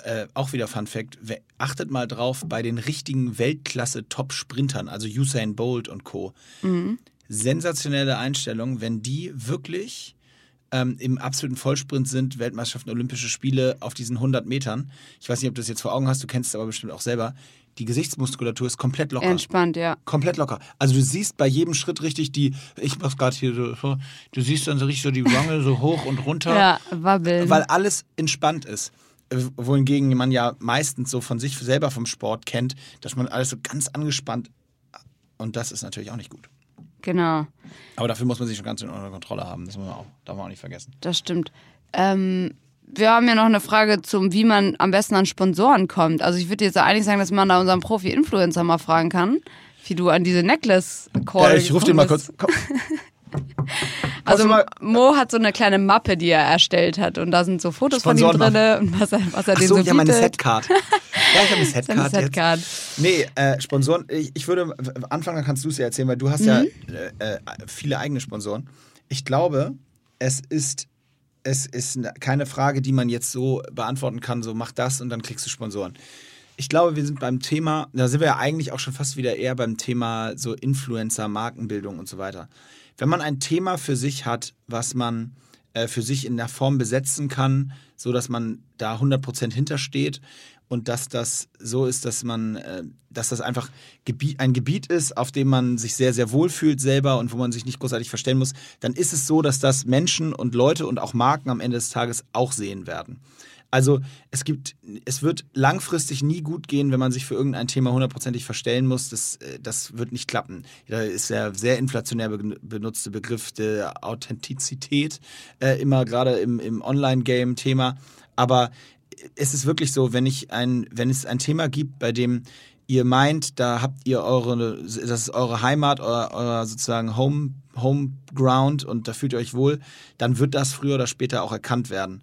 äh, auch wieder Fun Fact, achtet mal drauf bei den richtigen Weltklasse-Top-Sprintern, also Usain Bolt und Co. Sensationelle Einstellung, wenn die wirklich ähm, im absoluten Vollsprint sind, Weltmeisterschaften, Olympische Spiele auf diesen 100 Metern. Ich weiß nicht, ob du das jetzt vor Augen hast, du kennst es aber bestimmt auch selber. Die Gesichtsmuskulatur ist komplett locker. Entspannt, ja. Komplett locker. Also du siehst bei jedem Schritt richtig die, ich mach's gerade hier so, du siehst dann so richtig so die Wange so hoch und runter, Ja, wabbeln. weil alles entspannt ist. Äh, Wohingegen man ja meistens so von sich selber vom Sport kennt, dass man alles so ganz angespannt und das ist natürlich auch nicht gut. Genau. Aber dafür muss man sich schon ganz unter Kontrolle haben. Das muss man auch, darf man auch nicht vergessen. Das stimmt. Ähm, wir haben ja noch eine Frage zum, wie man am besten an Sponsoren kommt. Also ich würde jetzt eigentlich sagen, dass man da unseren Profi-Influencer mal fragen kann. wie du an diese Necklace Call Ja, ich rufe den mal kurz. Komm. Also Mo hat so eine kleine Mappe, die er erstellt hat und da sind so Fotos von ihm drin und was er, was er Ach denen so, so ja, meine. Setcard. Ja, ich habe eine (laughs) Setcard jetzt. Setcard. Nee, äh, Sponsoren, ich, ich würde anfangen, dann kannst du es ja erzählen, weil du hast ja Mhm. äh, äh, viele eigene Sponsoren. Ich glaube, es ist, es ist keine Frage, die man jetzt so beantworten kann, so mach das und dann kriegst du Sponsoren. Ich glaube, wir sind beim Thema, da sind wir ja eigentlich auch schon fast wieder eher beim Thema so Influencer, Markenbildung und so weiter. Wenn man ein Thema für sich hat, was man äh, für sich in der Form besetzen kann, so dass man da 100% hintersteht und dass das so ist, dass man, äh, dass das einfach ein Gebiet ist, auf dem man sich sehr, sehr wohl fühlt selber und wo man sich nicht großartig verstellen muss, dann ist es so, dass das Menschen und Leute und auch Marken am Ende des Tages auch sehen werden. Also es gibt, es wird langfristig nie gut gehen, wenn man sich für irgendein Thema hundertprozentig verstellen muss. Das, äh, das wird nicht klappen. Da ist der sehr inflationär be- benutzte Begriff der Authentizität äh, immer gerade im, im Online-Game Thema. Aber es ist wirklich so, wenn ich ein, wenn es ein Thema gibt, bei dem ihr meint, da habt ihr eure, das ist eure Heimat, euer, euer sozusagen Home, Homeground und da fühlt ihr euch wohl, dann wird das früher oder später auch erkannt werden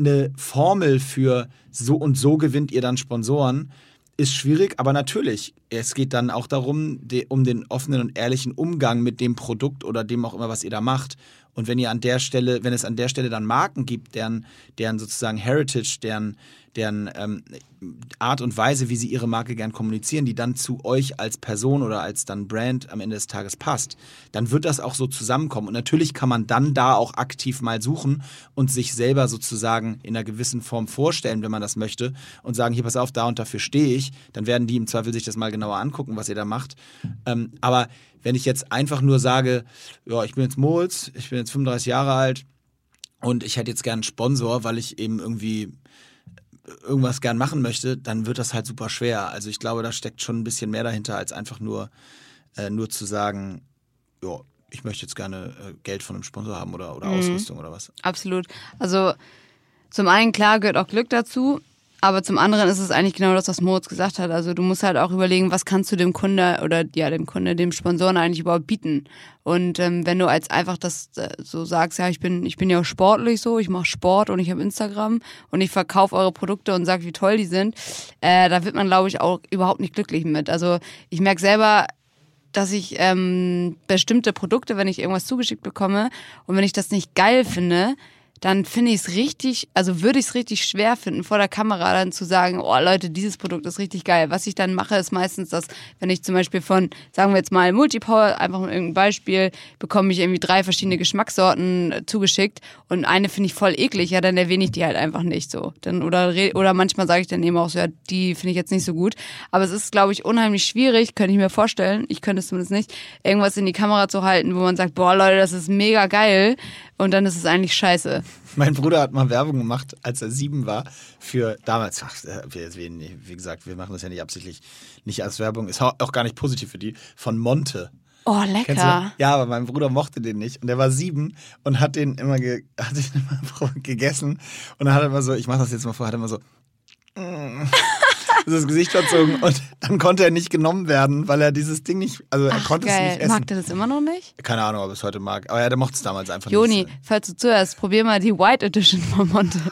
eine Formel für so und so gewinnt ihr dann Sponsoren, ist schwierig, aber natürlich, es geht dann auch darum, de, um den offenen und ehrlichen Umgang mit dem Produkt oder dem auch immer, was ihr da macht. Und wenn ihr an der Stelle, wenn es an der Stelle dann Marken gibt, deren, deren sozusagen Heritage, deren, deren ähm, Art und Weise, wie sie ihre Marke gern kommunizieren, die dann zu euch als Person oder als dann Brand am Ende des Tages passt, dann wird das auch so zusammenkommen. Und natürlich kann man dann da auch aktiv mal suchen und sich selber sozusagen in einer gewissen Form vorstellen, wenn man das möchte, und sagen, hier pass auf, da und dafür stehe ich. Dann werden die im Zweifel sich das mal genauer angucken, was ihr da macht. Ähm, aber wenn ich jetzt einfach nur sage, ja, ich bin jetzt Moritz, ich bin jetzt 35 Jahre alt und ich hätte jetzt gern einen Sponsor, weil ich eben irgendwie irgendwas gern machen möchte, dann wird das halt super schwer. Also ich glaube, da steckt schon ein bisschen mehr dahinter, als einfach nur, äh, nur zu sagen, ja, ich möchte jetzt gerne äh, Geld von einem Sponsor haben oder, oder Ausrüstung oder was. Absolut. Also zum einen, klar, gehört auch Glück dazu. Aber zum anderen ist es eigentlich genau das, was Moritz gesagt hat. Also du musst halt auch überlegen, was kannst du dem Kunde oder ja dem Kunde, dem Sponsoren eigentlich überhaupt bieten. Und ähm, wenn du als einfach das äh, so sagst, ja ich bin ich bin ja auch sportlich so, ich mache Sport und ich habe Instagram und ich verkaufe eure Produkte und sag, wie toll die sind, äh, da wird man glaube ich auch überhaupt nicht glücklich mit. Also ich merke selber, dass ich ähm, bestimmte Produkte, wenn ich irgendwas zugeschickt bekomme und wenn ich das nicht geil finde, dann finde ich es richtig, also würde ich es richtig schwer finden, vor der Kamera dann zu sagen, oh Leute, dieses Produkt ist richtig geil. Was ich dann mache, ist meistens das, wenn ich zum Beispiel von, sagen wir jetzt mal Multipower, einfach mal irgendein Beispiel, bekomme ich irgendwie drei verschiedene Geschmackssorten äh, zugeschickt und eine finde ich voll eklig, ja, dann erwähne ich die halt einfach nicht so. Dann, oder, oder manchmal sage ich dann eben auch so, ja, die finde ich jetzt nicht so gut. Aber es ist, glaube ich, unheimlich schwierig, könnte ich mir vorstellen, ich könnte es zumindest nicht, irgendwas in die Kamera zu halten, wo man sagt, boah Leute, das ist mega geil und dann ist es eigentlich scheiße. Mein Bruder hat mal Werbung gemacht, als er sieben war, für damals, ach, äh, wir, wie gesagt, wir machen das ja nicht absichtlich, nicht als Werbung, ist auch gar nicht positiv für die, von Monte. Oh, lecker. Ja, aber mein Bruder mochte den nicht und der war sieben und hat den immer, ge (laughs) hat den immer (laughs) gegessen und dann hat er immer so, ich mach das jetzt mal vor, hat er immer so mm, das Gesicht verzogen und dann konnte er nicht genommen werden, weil er dieses Ding nicht, also er Ach, konnte es geil. nicht essen. Mag der das immer noch nicht? Keine Ahnung, ob er es heute mag, aber ja, der mochte es damals einfach Joni, nicht. falls du zuhörst, probier mal die White Edition von Monte. (laughs)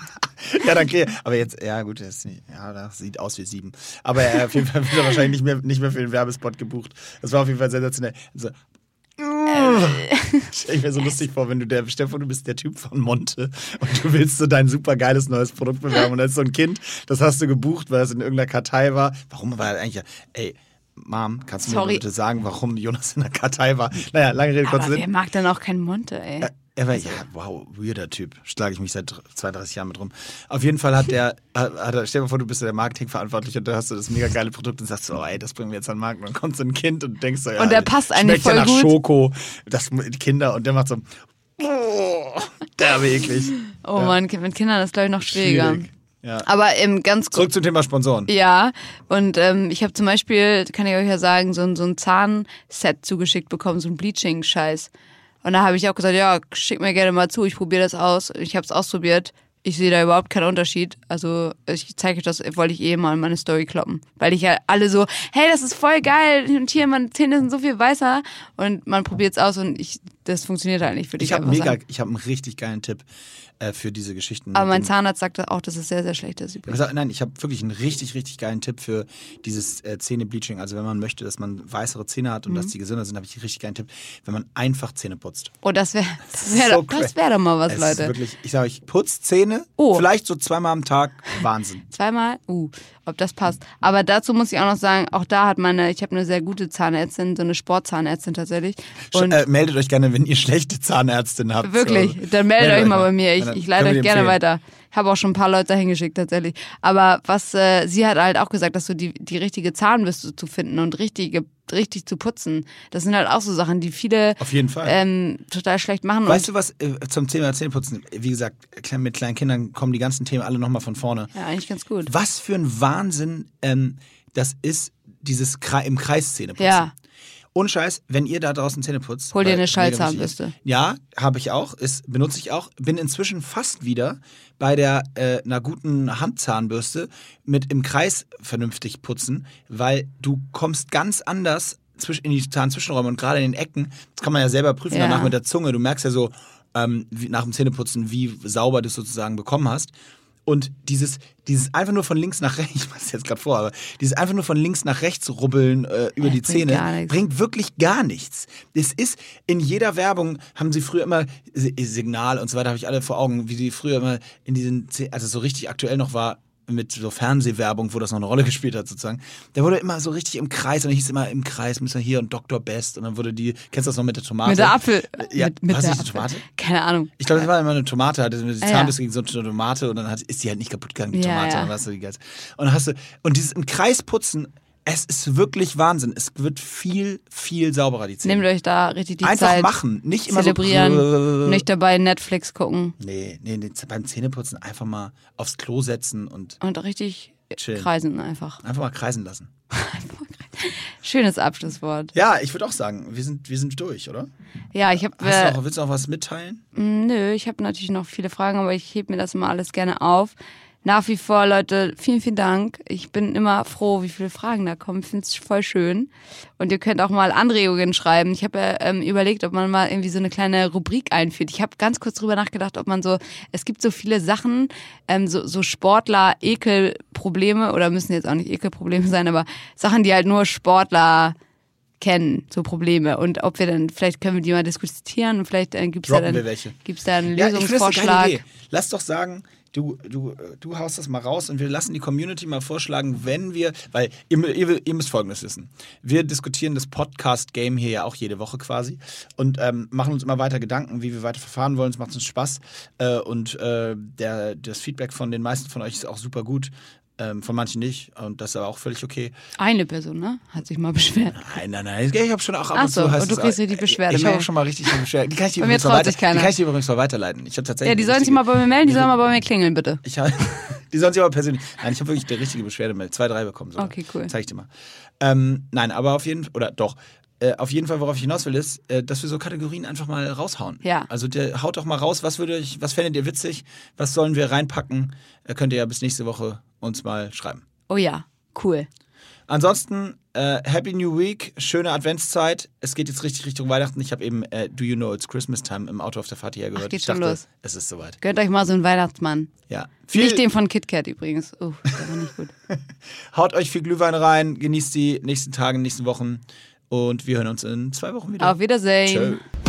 Ja, danke. Aber jetzt, ja gut, das, ja, das sieht aus wie sieben. Aber er, auf jeden Fall (laughs) wird er wahrscheinlich nicht mehr, nicht mehr für den Werbespot gebucht. Das war auf jeden Fall sensationell. So, Stell ich mir so lustig vor, wenn du der, vor, du bist der Typ von Monte und du willst so dein super geiles neues Produkt bewerben und ist so ein Kind, das hast du gebucht, weil es in irgendeiner Kartei war. Warum war er eigentlich, ey, Mom, kannst du mir Sorry. bitte sagen, warum Jonas in der Kartei war? Naja, lange Rede, Aber Sinn. wer mag dann auch kein Monte, ey? Er war, ja, wow, weirder Typ. Schlage ich mich seit 32 Jahren mit rum. Auf jeden Fall hat der, hat, er, stell dir mal vor, du bist ja der Marketingverantwortliche und da hast du das mega geile Produkt und sagst so, oh, ey, das bringen wir jetzt an den Markt. Und dann kommt so ein Kind und denkst so, ja, Und der passt eigentlich schmeckt ja nach gut. Schoko. Das die Kinder und der macht so, oh, derbe eklig. oh Mann, mit Kindern ist glaube ich noch schwieriger. Schwierig. Ja. Aber ähm, ganz kurz. Zurück zum Thema Sponsoren. Ja, und ähm, ich habe zum Beispiel, kann ich euch ja sagen, so ein, so ein Zahnset zugeschickt bekommen, so ein Bleaching-Scheiß. Und da habe ich auch gesagt, ja, schick mir gerne mal zu, ich probiere das aus. Ich habe es ausprobiert, Ich sehe da überhaupt keinen Unterschied. Also ich zeige euch das, wollte ich eh mal in meine Story kloppen. Weil ich ja alle so, hey, das ist voll geil und hier, meine Zähne sind so viel weißer. Und man probiert es aus und ich, das funktioniert halt nicht, würde ich, Ich habe mega, sagen. ich habe einen richtig geilen Tipp äh, für diese Geschichten. Aber mein Zahnarzt sagt auch, dass es sehr, sehr schlecht ist. Übrigens. gesagt, nein, ich habe wirklich einen richtig, richtig geilen Tipp für dieses äh, Zähnebleaching. Also wenn man möchte, dass man weißere Zähne hat und Mhm. dass die gesünder sind, habe ich einen richtig geilen Tipp, wenn man einfach Zähne putzt. Oh, das wäre (laughs) das wär, So das wär doch mal was, es Leute. Ist wirklich, ich sage euch, putzt Zähne, Oh. vielleicht so zweimal am Tag, Wahnsinn. Zweimal? Uh, ob das passt. Aber dazu muss ich auch noch sagen, auch da hat meine, ich habe eine sehr gute Zahnärztin, so eine Sportzahnärztin tatsächlich. Und äh, meldet euch gerne, wenn ihr schlechte Zahnärztin habt. Wirklich, So. dann meldet euch mal bei mir. Ich, Dann ich leite euch gerne weiter. Ich habe auch schon ein paar Leute dahin geschickt tatsächlich. Aber was äh, sie hat halt auch gesagt, dass so die, die richtige Zahnbürste zu finden und richtige, richtig zu putzen, das sind halt auch so Sachen, die viele Auf jeden Fall. ähm, total schlecht machen. Weißt du was, äh, zum Thema Zähneputzen, wie gesagt, mit kleinen Kindern kommen die ganzen Themen alle nochmal von vorne. ja, eigentlich ganz gut. Was für ein Wahnsinn ähm, das ist, dieses Kre im Kreis Zähneputzen. Ja. Ohne Scheiß, wenn ihr da draußen Zähne putzt. Hol dir eine Schallzahnbürste. Ja, habe ich auch, ist, benutze ich auch. Bin inzwischen fast wieder bei der äh, einer guten Handzahnbürste mit im Kreis vernünftig putzen, weil du kommst ganz anders in die Zahnzwischenräume und gerade in den Ecken. Das kann man ja selber prüfen Ja. danach mit der Zunge. Du merkst ja so ähm, wie, nach dem Zähneputzen, wie sauber du es sozusagen bekommen hast. Und dieses, dieses einfach nur von links nach rechts, (laughs) ich mach's jetzt gerade vor, aber dieses einfach nur von links nach rechts rubbeln äh, über Ja, die bringt Zähne bringt wirklich gar nichts. Es ist in jeder Werbung haben sie früher immer Si- Signal und so weiter habe ich alle vor Augen, wie sie früher immer in diesen also so richtig aktuell noch war mit so Fernsehwerbung, wo das noch eine Rolle (laughs) gespielt hat sozusagen. Da wurde immer so richtig im Kreis und dann hieß immer im Kreis müssen wir hier und Dr. Best und dann wurde die kennst du das noch mit der Tomate? Mit der Apfel. Ja, mit, mit war das der nicht eine. Tomate? Keine Ahnung. Ich glaube, das war immer eine Tomate, hatte die Ah, ja. Gegen so eine Tomate und dann hat, ist die halt nicht kaputt gegangen, die Ja, Tomate. ja. Und, dann hast du die ganze, und dann hast du, und dieses im Kreis putzen, es ist wirklich Wahnsinn. Es wird viel, viel sauberer, die Zähne. Nehmt euch da richtig die Einfach Zeit. machen, nicht immer zelebrieren, so. nicht dabei Netflix gucken Nee, nee, nee, beim Zähneputzen einfach mal aufs Klo setzen und und richtig Chillen. kreisen einfach. einfach mal kreisen lassen. (laughs) Schönes Abschlusswort. Ja, ich würde auch sagen, wir sind, wir sind durch, oder? Ja, ich habe äh, willst du noch was mitteilen? Nö, ich habe natürlich noch viele Fragen, aber ich hebe mir das immer alles gerne auf. Nach wie vor, Leute, vielen, vielen Dank. Ich bin immer froh, wie viele Fragen da kommen. Ich finde es voll schön. Und ihr könnt auch mal Anregungen schreiben. Ich habe ja ähm, überlegt, ob man mal irgendwie so eine kleine Rubrik einführt. Ich habe ganz kurz drüber nachgedacht, ob man so, es gibt so viele Sachen, ähm, so, so Sportler, Ekelprobleme, oder müssen jetzt auch nicht Ekelprobleme sein, aber Sachen, die halt nur Sportler kennen, so Probleme. Und ob wir dann, vielleicht können wir die mal diskutieren und vielleicht äh, gibt's da Droppen dann, gibt's da einen Lösungsvorschlag. Idee. Lass doch sagen, du, du, du haust das mal raus und wir lassen die Community mal vorschlagen, wenn wir, weil ihr, ihr, ihr müsst Folgendes wissen. Wir diskutieren das Podcast-Game hier ja auch jede Woche quasi und ähm, machen uns immer weiter Gedanken, wie wir weiter verfahren wollen. Es macht uns Spaß äh, und äh, der, das Feedback von den meisten von euch ist auch super gut. Ähm, von manchen nicht und das ist aber auch völlig okay. Eine Person, ne? Hat sich mal beschwert. Nein, nein, nein. Ich habe schon auch ab und so, zu. heißt und du kriegst auch- richtig Beschwerde Ich habe auch schon mal richtig viel Beschwerde. Die kann ich dir Bei mir übrigens weiter. Die kann ich dir übrigens mal weiterleiten. Ich tatsächlich. Ja, die sollen sich mal bei mir melden, die sollen mal bei mir klingeln, bitte. Ich hab, (laughs) die sollen sich aber persönlich. Nein, ich habe wirklich die richtige Beschwerde mit zwei, drei bekommen. Sogar. Okay, cool. Zeig ich dir mal. Ähm, nein, aber auf jeden Fall, oder doch. Äh, auf jeden Fall, worauf ich hinaus will, ist, äh, dass wir so Kategorien einfach mal raushauen. Ja. Also der, haut doch mal raus, was würde ich, was fändet ihr witzig, was sollen wir reinpacken? Äh, könnt ihr ja bis nächste Woche uns mal schreiben. Oh ja, cool. Ansonsten, äh, Happy New Week, schöne Adventszeit. Es geht jetzt richtig Richtung Weihnachten. Ich habe eben äh, Do You Know It's Christmas Time im Auto auf der Fahrt hierher gehört. geht ich schon dachte, los. es ist soweit. Gönnt euch mal so einen Weihnachtsmann. Ja. Viel, Nicht den von KitKat übrigens. Oh, der war nicht gut. (laughs) Haut euch viel Glühwein rein, genießt die nächsten Tage, nächsten Wochen und wir hören uns in zwei Wochen wieder. Auf Wiedersehen. Tschö.